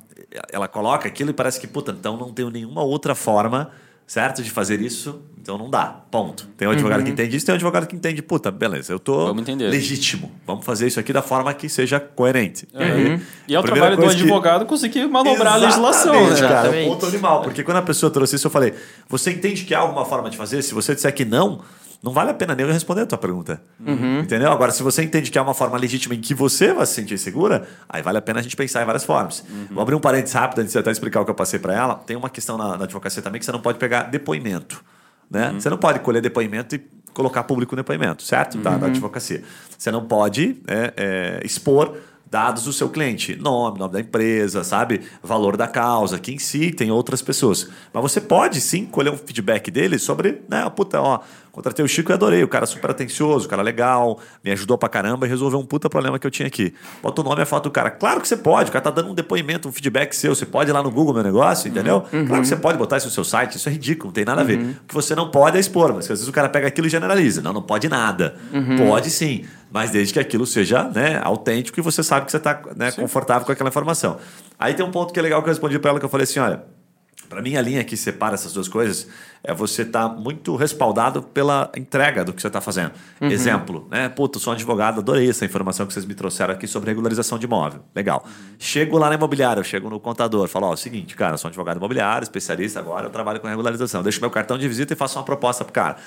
ela coloca aquilo e parece que, puta, então não tem nenhuma outra forma, certo, de fazer isso, então não dá. Ponto. Tem um advogado uhum. que entende isso, tem um advogado que entende, puta, beleza, eu tô legítimo. Vamos fazer isso aqui da forma que seja coerente. Uhum. E é o trabalho do advogado que... conseguir manobrar Exatamente, a legislação, né? Cara, é um ponto animal. Porque quando a pessoa trouxe isso, eu falei, você entende que há alguma forma de fazer? Se você disser que não, não vale a pena nem eu responder a tua pergunta. Uhum. Entendeu? Agora, se você entende que é uma forma legítima em que você vai se sentir segura, aí vale a pena a gente pensar em várias formas. Uhum. Vou abrir um parênteses rápido antes de até explicar o que eu passei para ela. Tem uma questão na, na, advocacia também que você não pode pegar depoimento. Né? Uhum. Você não pode colher depoimento e colocar público no depoimento, certo? Da, da uhum. advocacia. Você não pode é, é, expor dados do seu cliente, nome, nome da empresa, sabe? Valor da causa, que em si tem outras pessoas. Mas você pode sim colher um feedback dele sobre, né, puta, ó, Contratei o Chico e adorei. O cara super atencioso, o cara legal, me ajudou pra caramba e resolveu um puta problema que eu tinha aqui. Bota o nome e a foto do cara. Claro que você pode, o cara tá dando um depoimento, um feedback seu. Você pode ir lá no Google meu negócio, entendeu? Uhum. Claro que você pode botar isso no seu site, isso é ridículo, não tem nada a ver. Uhum. O que você não pode é expor, mas às vezes o cara pega aquilo e generaliza. Não, não pode nada. Uhum. Pode sim, mas desde que aquilo seja né, autêntico e você sabe que você está né, confortável com aquela informação. Aí tem um ponto que é legal que eu respondi para ela que eu falei assim: olha para mim, a linha que separa essas duas coisas é você estar tá muito respaldado pela entrega do que você está fazendo. Uhum. Exemplo, né? Puta, sou um advogado, adorei essa informação que vocês me trouxeram aqui sobre regularização de imóvel. Legal. Uhum. Chego lá na imobiliária, eu chego no contador, falo: Ó, é o seguinte, cara, sou um advogado imobiliário, especialista agora, eu trabalho com regularização. Deixo meu cartão de visita e faço uma proposta pro cara.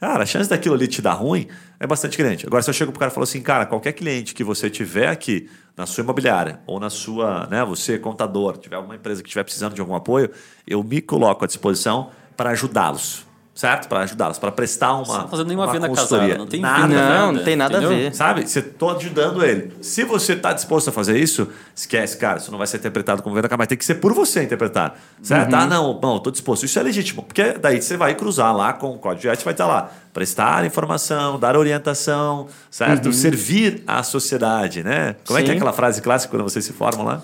Cara, a chance daquilo ali te dar ruim é bastante grande. Agora, se eu chego pro cara e falo assim, cara, qualquer cliente que você tiver aqui na sua imobiliária ou na sua, né, você contador, tiver alguma empresa que estiver precisando de algum apoio, eu me coloco à disposição para ajudá-los certo? Para ajudá-los, para prestar uma. Você não tá fazendo nenhuma venda casada, não tem nada, não, não tem nada entendeu? a ver. Sabe? Você tô ajudando ele. Se você está disposto a fazer isso, esquece, cara, isso não vai ser interpretado como venda casada, mas tem que ser por você interpretar. Certo? Uhum. Ah, não, não, tô disposto. Isso é legítimo, porque daí você vai cruzar lá com o código de ética, vai estar lá. Prestar informação, dar orientação, certo? Uhum. Servir à sociedade, né? Como Sim. é que é aquela frase clássica quando vocês se formam lá?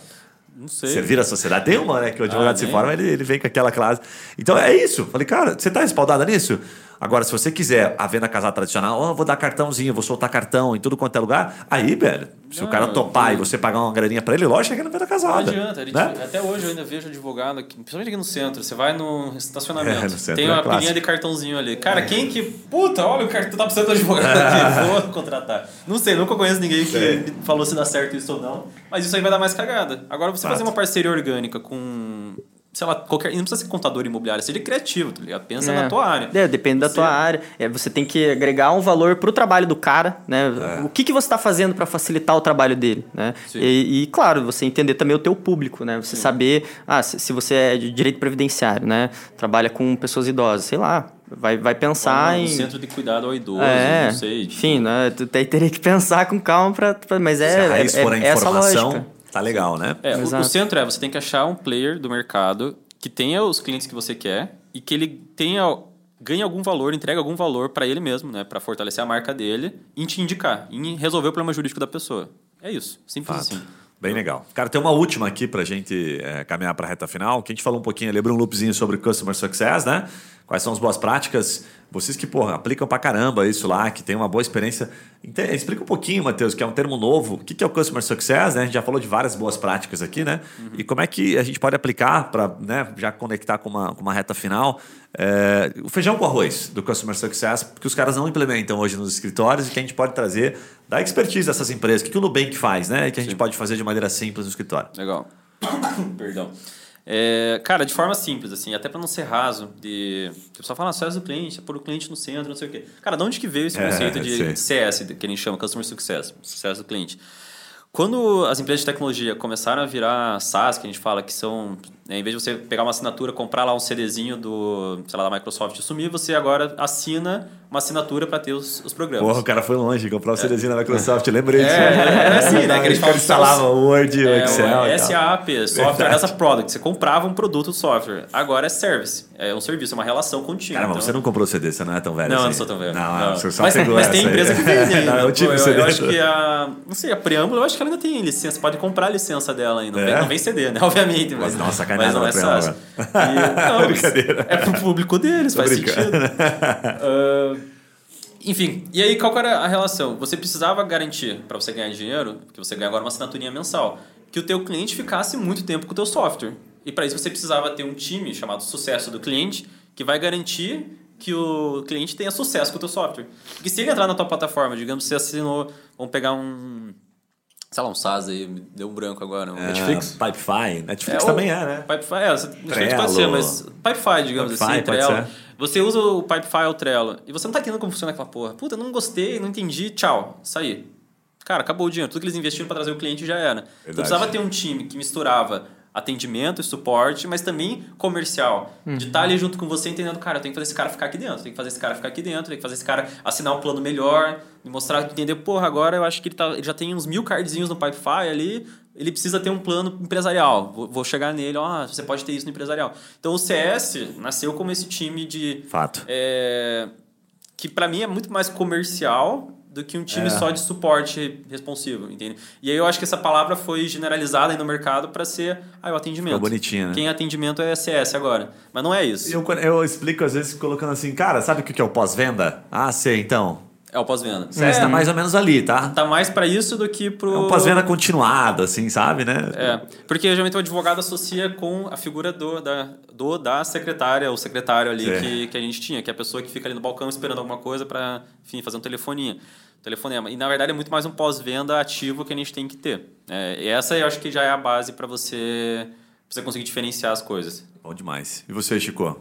Não sei. Servir a sociedade. Tem uma, né? Que o advogado ah, se forma, ele, ele vem com aquela classe. Então é isso. Falei, cara, você está respaldada nisso? Agora, se você quiser a venda casada tradicional, oh, vou dar cartãozinho, vou soltar cartão em tudo quanto é lugar, aí, velho, se não, o cara topar e você pagar uma graninha pra ele, lógico que é na venda casada. Não adianta. Né? Até hoje eu ainda vejo advogado, aqui, principalmente aqui no centro. Você vai no estacionamento, é, no centro tem é uma é pilhinha de cartãozinho ali. Cara, é. quem que. Puta, olha o cartão, tá precisando de advogado aqui, vou contratar. Não sei, nunca conheço ninguém que falou se dá certo isso ou não, mas isso aí vai dar mais cagada. Agora, você Fato. fazer uma parceria orgânica com sei lá, qualquer. Não precisa ser contador imobiliário, seja criativo, tá ligado? Pensa é. na tua área. É, depende da tua área. É, você tem que agregar um valor pro trabalho do cara, né? É. O que, que você está fazendo para facilitar o trabalho dele, né? E, e, claro, você entender também o teu público, né? Você Sim. saber, ah, se, se, você é de direito previdenciário, né? Trabalha com pessoas idosas, sei lá, vai, vai pensar Ou em. centro de cuidado ao idoso, é, não sei. Enfim, né? Tu teria que pensar com calma para. Mas é, se a raiz é, for a é essa lógica. Tá legal, né? É, o, o, centro é você tem que achar um player do mercado que tenha os clientes que você quer e que ele tenha ganhe algum valor, entregue algum valor para ele mesmo, né, para fortalecer a marca dele, em te indicar, em resolver o problema jurídico da pessoa. É isso, simples Fato. assim. Bem legal. Cara, tem uma última aqui para a gente é, caminhar para a reta final, que a gente falou um pouquinho, lembrou um loopzinho sobre Customer Success, né? quais são as boas práticas. Vocês que, porra, aplicam pra caramba isso lá, que tem uma boa experiência. Explica um pouquinho, Matheus, que é um termo novo. O que é o Customer Success? Né? A gente já falou de várias boas práticas aqui, né? Uhum. E como é que a gente pode aplicar para né, já conectar com uma, com uma reta final é, o feijão com arroz do Customer Success, porque os caras não implementam hoje nos escritórios e que a gente pode trazer da expertise dessas empresas. O que, que o Nubank faz, né? E que a gente Sim. pode fazer de maneira simples no escritório. Legal. Perdão. É, cara, de forma simples, assim, até para não ser raso, de. O pessoal fala, sucesso do cliente, é pôr o cliente no centro, não sei o quê. Cara, de onde que veio esse é, conceito de CS, que a gente chama Customer Success, sucesso do cliente? Quando as empresas de tecnologia começaram a virar SaaS, que a gente fala que são? Em vez de você pegar uma assinatura, comprar lá um CDzinho do, sei lá, da Microsoft e sumir, você agora assina uma assinatura para ter os, os programas. Porra, o cara foi longe, comprar um é. CDzinho da Microsoft, lembrei disso. É, é assim, né? Que eles instalava o Word, o é, Excel. O SAP, Software as a Product. Você comprava um produto do software. Agora é service. É um serviço, é uma relação contínua. Cara, então... você não comprou o CD, você não é tão velho não, assim. Não, sou tão velho. Não, não. Você só mas, mas tem empresa que vende ainda. não, eu, tive eu, CD. eu acho que a... Não sei, a Preâmbulo, eu acho que ela ainda tem licença. Pode comprar a licença dela ainda. Não, é? vem, CD, né? Obviamente. Mas, mas nossa, Mas não é só. E, não, Brincadeira. É pro público deles, Tô faz brincando. sentido. Uh, enfim, e aí qual era a relação? Você precisava garantir, para você ganhar dinheiro, que você ganha agora uma assinaturinha mensal, que o teu cliente ficasse muito tempo com o teu software. E para isso você precisava ter um time chamado sucesso do cliente, que vai garantir que o cliente tenha sucesso com o teu software. Porque se ele entrar na tua plataforma, digamos, você assinou, vamos pegar um sei lá, um SaaS aí, me deu um branco agora. Um é, Netflix? Pipefy. Netflix é, também é, né? Pipefy, é, Netflix pode ser, mas Pipefy, digamos Pipefy, assim, Trello. Você usa o Pipefy ou Trello e você não tá entendendo como funciona aquela porra. Puta, não gostei, não entendi, tchau, saí. Cara, acabou o dinheiro. Tudo que eles investiram para trazer o cliente já era. Então, Verdade. Precisava ter um time que misturava atendimento e suporte, mas também comercial. Uhum. De estar ali junto com você entendendo, cara, eu tenho que fazer esse cara ficar aqui dentro, tem que fazer esse cara ficar aqui dentro, tem que fazer esse cara assinar um plano melhor, mostrar, entender, porra, agora eu acho que ele, tá, ele já tem uns mil cardzinhos no Pipefy ali, ele precisa ter um plano empresarial. Vou, vou chegar nele, ó, você pode ter isso no empresarial. Então o CS nasceu como esse time de. Fato. É, que para mim é muito mais comercial do que um time é. só de suporte responsivo, entende? E aí eu acho que essa palavra foi generalizada aí no mercado para ser ah, o atendimento. Ficou bonitinho, né? Quem é atendimento é CS agora. Mas não é isso. Eu, eu explico às vezes colocando assim, cara, sabe o que é o pós-venda? Ah, sei, então. É o pós-venda. É, está mais ou menos ali, tá? Tá mais para isso do que pro. É um pós-venda continuado, assim, sabe, né? É. Porque geralmente o advogado associa com a figura do, da, do, da secretária, ou secretário ali que, que a gente tinha, que é a pessoa que fica ali no balcão esperando alguma coisa para, enfim, fazer um telefoninha telefonema. E na verdade é muito mais um pós-venda ativo que a gente tem que ter. É, e essa eu acho que já é a base para você, você conseguir diferenciar as coisas. Bom demais. E você, Chico?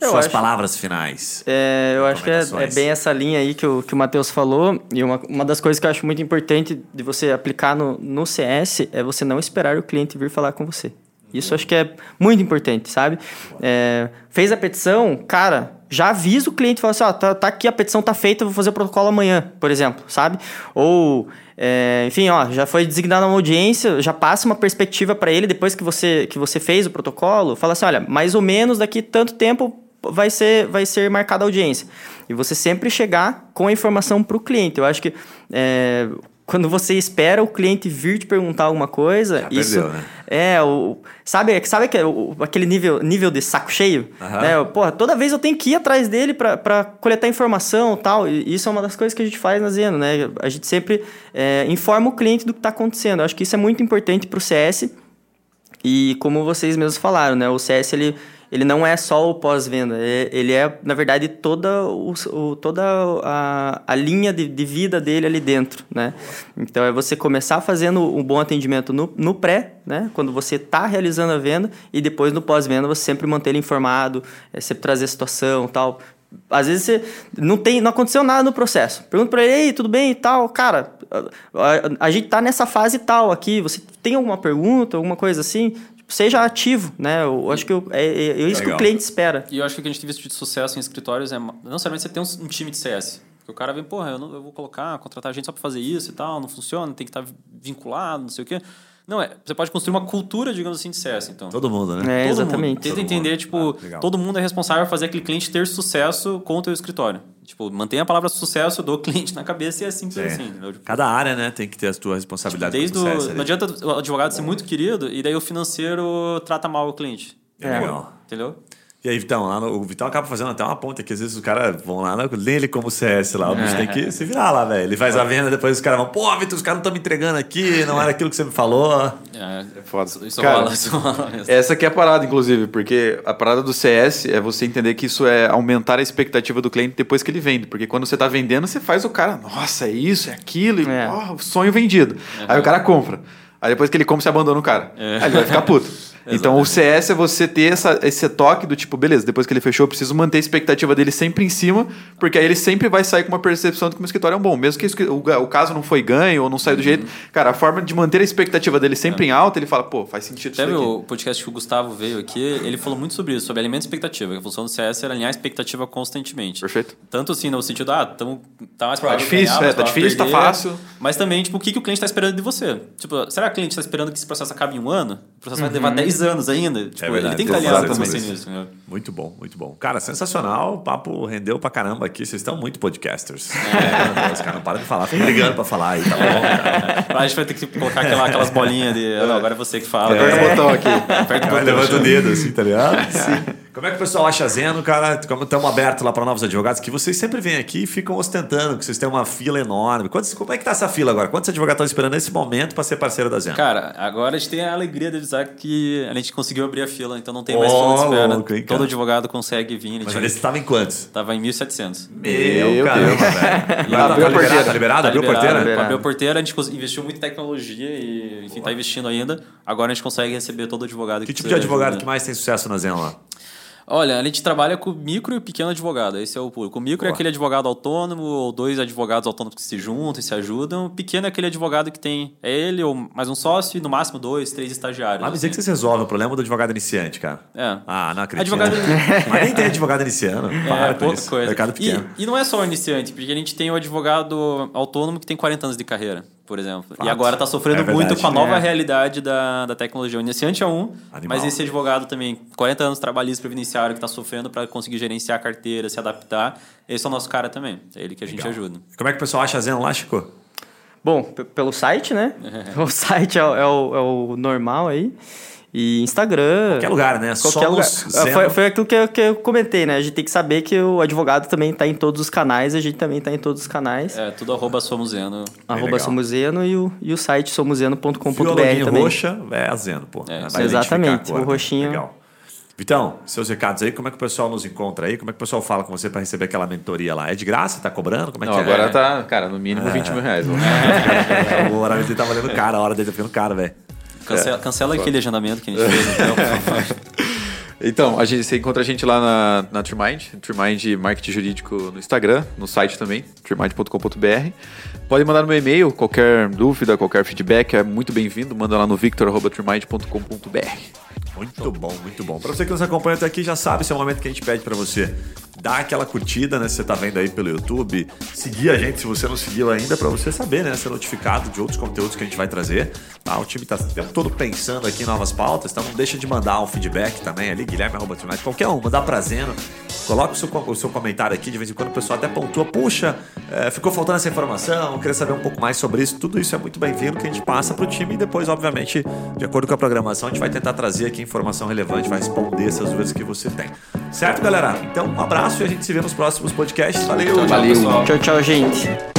Eu Suas acho, palavras finais. É, eu acho que é, é, bem essa linha aí que o, que o Matheus falou. E uma, uma das coisas que eu acho muito importante de você aplicar no, no CS é você não esperar o cliente vir falar com você. Isso acho que é muito importante, sabe? É, fez a petição, cara, já avisa o cliente, fala assim, ó, tá, tá aqui, a petição tá feita, vou fazer o protocolo amanhã, por exemplo, sabe? Ou, é, enfim, ó, já foi designada uma audiência, já passa uma perspectiva para ele depois que você, que você fez o protocolo, fala assim, olha, mais ou menos daqui tanto tempo vai ser, vai ser marcada a audiência. E você sempre chegar com a informação para o cliente. Eu acho que é, quando você espera o cliente vir te perguntar alguma coisa, Já isso perdeu, né? é o sabe, sabe que o, aquele nível, nível de saco cheio, uhum. né? Porra, toda vez eu tenho que ir atrás dele para coletar informação, tal. E isso é uma das coisas que a gente faz na Zeno, né? A gente sempre é, informa o cliente do que está acontecendo. Eu acho que isso é muito importante para o CS. E como vocês mesmos falaram, né? O CS ele ele não é só o pós-venda, é, ele é, na verdade, toda, o, toda a, a linha de, de, vida dele ali dentro, né? Então, é você começar fazendo um bom atendimento no, no pré, né? Quando você está realizando a venda, e depois no pós-venda você sempre manter ele informado, é, sempre trazer a situação tal. Às vezes você não tem, não aconteceu nada no processo. Pergunta para ele, Ei, tudo bem e tal, cara, a, a, a gente está nessa fase tal aqui, você tem alguma pergunta, alguma coisa assim? Seja ativo, né? Eu acho que eu, é, é, é isso Legal. que o cliente espera. E eu acho que o que a gente tem visto de sucesso em escritórios é não necessariamente você ter um, um time de CS. Porque o cara vem, porra, eu, não, eu vou colocar, contratar gente só para fazer isso e tal, não funciona, tem que estar tá vinculado, não sei o quê. Não, é. Você pode construir uma cultura, digamos assim, de CS, então. Todo mundo, né? É, todo exatamente. Mundo. Tenta entender, mundo. tipo, ah, todo mundo é responsável por fazer aquele cliente ter sucesso com o teu escritório. Tipo, mantenha a palavra sucesso do cliente na cabeça e é simples é. assim. Tipo, Cada área, né, tem que ter a tua responsabilidade. Tipo, desde o, não adianta o advogado ser muito querido e daí o financeiro trata mal o cliente. É. Legal. Entendeu? E aí, Vitão, lá no, o Vitão acaba fazendo até uma ponta que às vezes os caras vão lá, lê ele como CS lá, o bicho tem que se virar lá, velho. Ele faz a venda, depois os caras vão, pô, Vitor, os caras não estão me entregando aqui, não era aquilo que você me falou. É, é foda. Isso cara, rola, isso rola Essa aqui é a parada, inclusive, porque a parada do CS é você entender que isso é aumentar a expectativa do cliente depois que ele vende. Porque quando você tá vendendo, você faz o cara, nossa, é isso, é aquilo, e, é. Oh, sonho vendido. Uhum. Aí o cara compra. Aí depois que ele compra, você abandona o cara. É. Aí ele vai ficar puto. Então o CS é você ter essa, esse toque do tipo, beleza, depois que ele fechou, eu preciso manter a expectativa dele sempre em cima, porque aí ele sempre vai sair com uma percepção de que o escritório é um bom. Mesmo que o, o caso não foi ganho ou não saiu do uhum. jeito. Cara, a forma de manter a expectativa dele sempre é. em alta, ele fala, pô, faz sentido Teve o podcast que o Gustavo veio aqui, ele falou muito sobre isso, sobre alimento e expectativa. A função do CS era alinhar a expectativa constantemente. Perfeito. Tanto assim, no sentido, ah, tamo, tá mais Tá difícil, ganhar, é, tá difícil, tá perder, tá fácil. Mas também, tipo, o que, que o cliente está esperando de você? Tipo, será que o cliente está esperando que esse processo acabe em um ano? O processo uhum. vai levar 10 anos ainda? Tipo, é verdade, ele tem que estar alinhado também nisso. Né? Muito bom, muito bom. Cara, sensacional. O papo rendeu pra caramba aqui. Vocês estão muito podcasters. É. Os caras não param de falar, ficam brigando pra falar aí, tá bom? A gente vai ter que colocar aquela, aquelas bolinhas de. Não, agora é você que fala. Aperta é. o botão aqui. Aperta o botão. Levanta o dedo assim, tá ligado? Sim. Como é que o pessoal acha Zeno, cara? Como estamos abertos lá para novos advogados, que vocês sempre vêm aqui e ficam ostentando, que vocês têm uma fila enorme. Quantos, como é que tá essa fila agora? Quantos advogados estão esperando nesse momento para ser parceiro da Zeno? Cara, agora a gente tem a alegria de avisar que a gente conseguiu abrir a fila, então não tem mais oh, fila de espera. Louco, hein, Todo advogado consegue vir. Mas você estava em quantos? Estava em 1.700. Meu, caramba, velho. Tá, tá, liberado, tá liberado? Abriu a porteira? Abriu a porteira, a gente investiu muito em tecnologia e, enfim, está investindo ainda. Agora a gente consegue receber todo advogado que Que tipo de advogado ajuda. que mais tem sucesso na Zeno lá? Olha, a gente trabalha com micro e pequeno advogado, esse é o público. O micro é aquele advogado autônomo, ou dois advogados autônomos que se juntam e se ajudam. O pequeno é aquele advogado que tem é ele ou mais um sócio e no máximo dois, três estagiários. Ah, mas assim. é que vocês resolvem o problema do advogado iniciante, cara. É. Ah, não acredito. Advogado... mas nem tem advogado iniciante. É, Para é, pouca coisa. Mercado pequeno. E, e não é só o iniciante, porque a gente tem o advogado autônomo que tem 40 anos de carreira por exemplo. Fato. E agora está sofrendo é muito com a nova é. realidade da, da tecnologia. O iniciante é um, Animal. mas esse advogado também, 40 anos trabalhista previdenciário, que está sofrendo para conseguir gerenciar a carteira, se adaptar, esse é o nosso cara também. É ele que a gente ajuda. Como é que o pessoal acha a Zeno lá, Chico? Bom, pelo site, né? o site é, é o, é o normal aí. E Instagram. Qualquer lugar, né? Qualquer lugar. Ah, foi, foi aquilo que eu, que eu comentei, né? A gente tem que saber que o advogado também está em todos os canais, a gente também está em todos os canais. É, tudo arroba Somoseno. Arroba Somoseno e o, e o site somoseno.com.br também. roxa é a Zeno, pô. É, exatamente, o roxinho. Legal. Vitão, seus recados aí, como é que o pessoal nos encontra aí? Como é que o pessoal fala com você para receber aquela mentoria lá? É de graça? Tá cobrando? Como é Não, que é? agora tá, cara, no mínimo é. 20 mil reais. O horário dele tá valendo caro, a hora dele tá ficando caro, velho. Cancela, é. cancela aquele agendamento que a gente fez, então. Então, a gente, você encontra a gente lá na, na Trimind, Trimind Marketing Jurídico no Instagram, no site também, trimind.com.br. Pode mandar no meu e-mail qualquer dúvida, qualquer feedback, é muito bem-vindo. Manda lá no victor.trimind.com.br. Muito bom, muito bom. Para você que nos acompanha até aqui, já sabe, esse é o momento que a gente pede para você dar aquela curtida, né? Se você tá vendo aí pelo YouTube, seguir a gente se você não seguiu ainda, para você saber, né? Ser notificado de outros conteúdos que a gente vai trazer. Tá? O time tá o tempo todo pensando aqui em novas pautas, então não deixa de mandar um feedback também ali, Guilherme arroba qualquer um, mandar pra Zeno. Coloca o seu, o seu comentário aqui, de vez em quando o pessoal até pontua, puxa, é, ficou faltando essa informação, queria saber um pouco mais sobre isso. Tudo isso é muito bem-vindo que a gente passa pro time e depois, obviamente, de acordo com a programação, a gente vai tentar trazer aqui informação relevante, vai responder essas dúvidas que você tem. Certo, galera? Então, um abraço e a gente se vê nos próximos podcasts. Valeu! Valeu! Tchau, tchau, gente!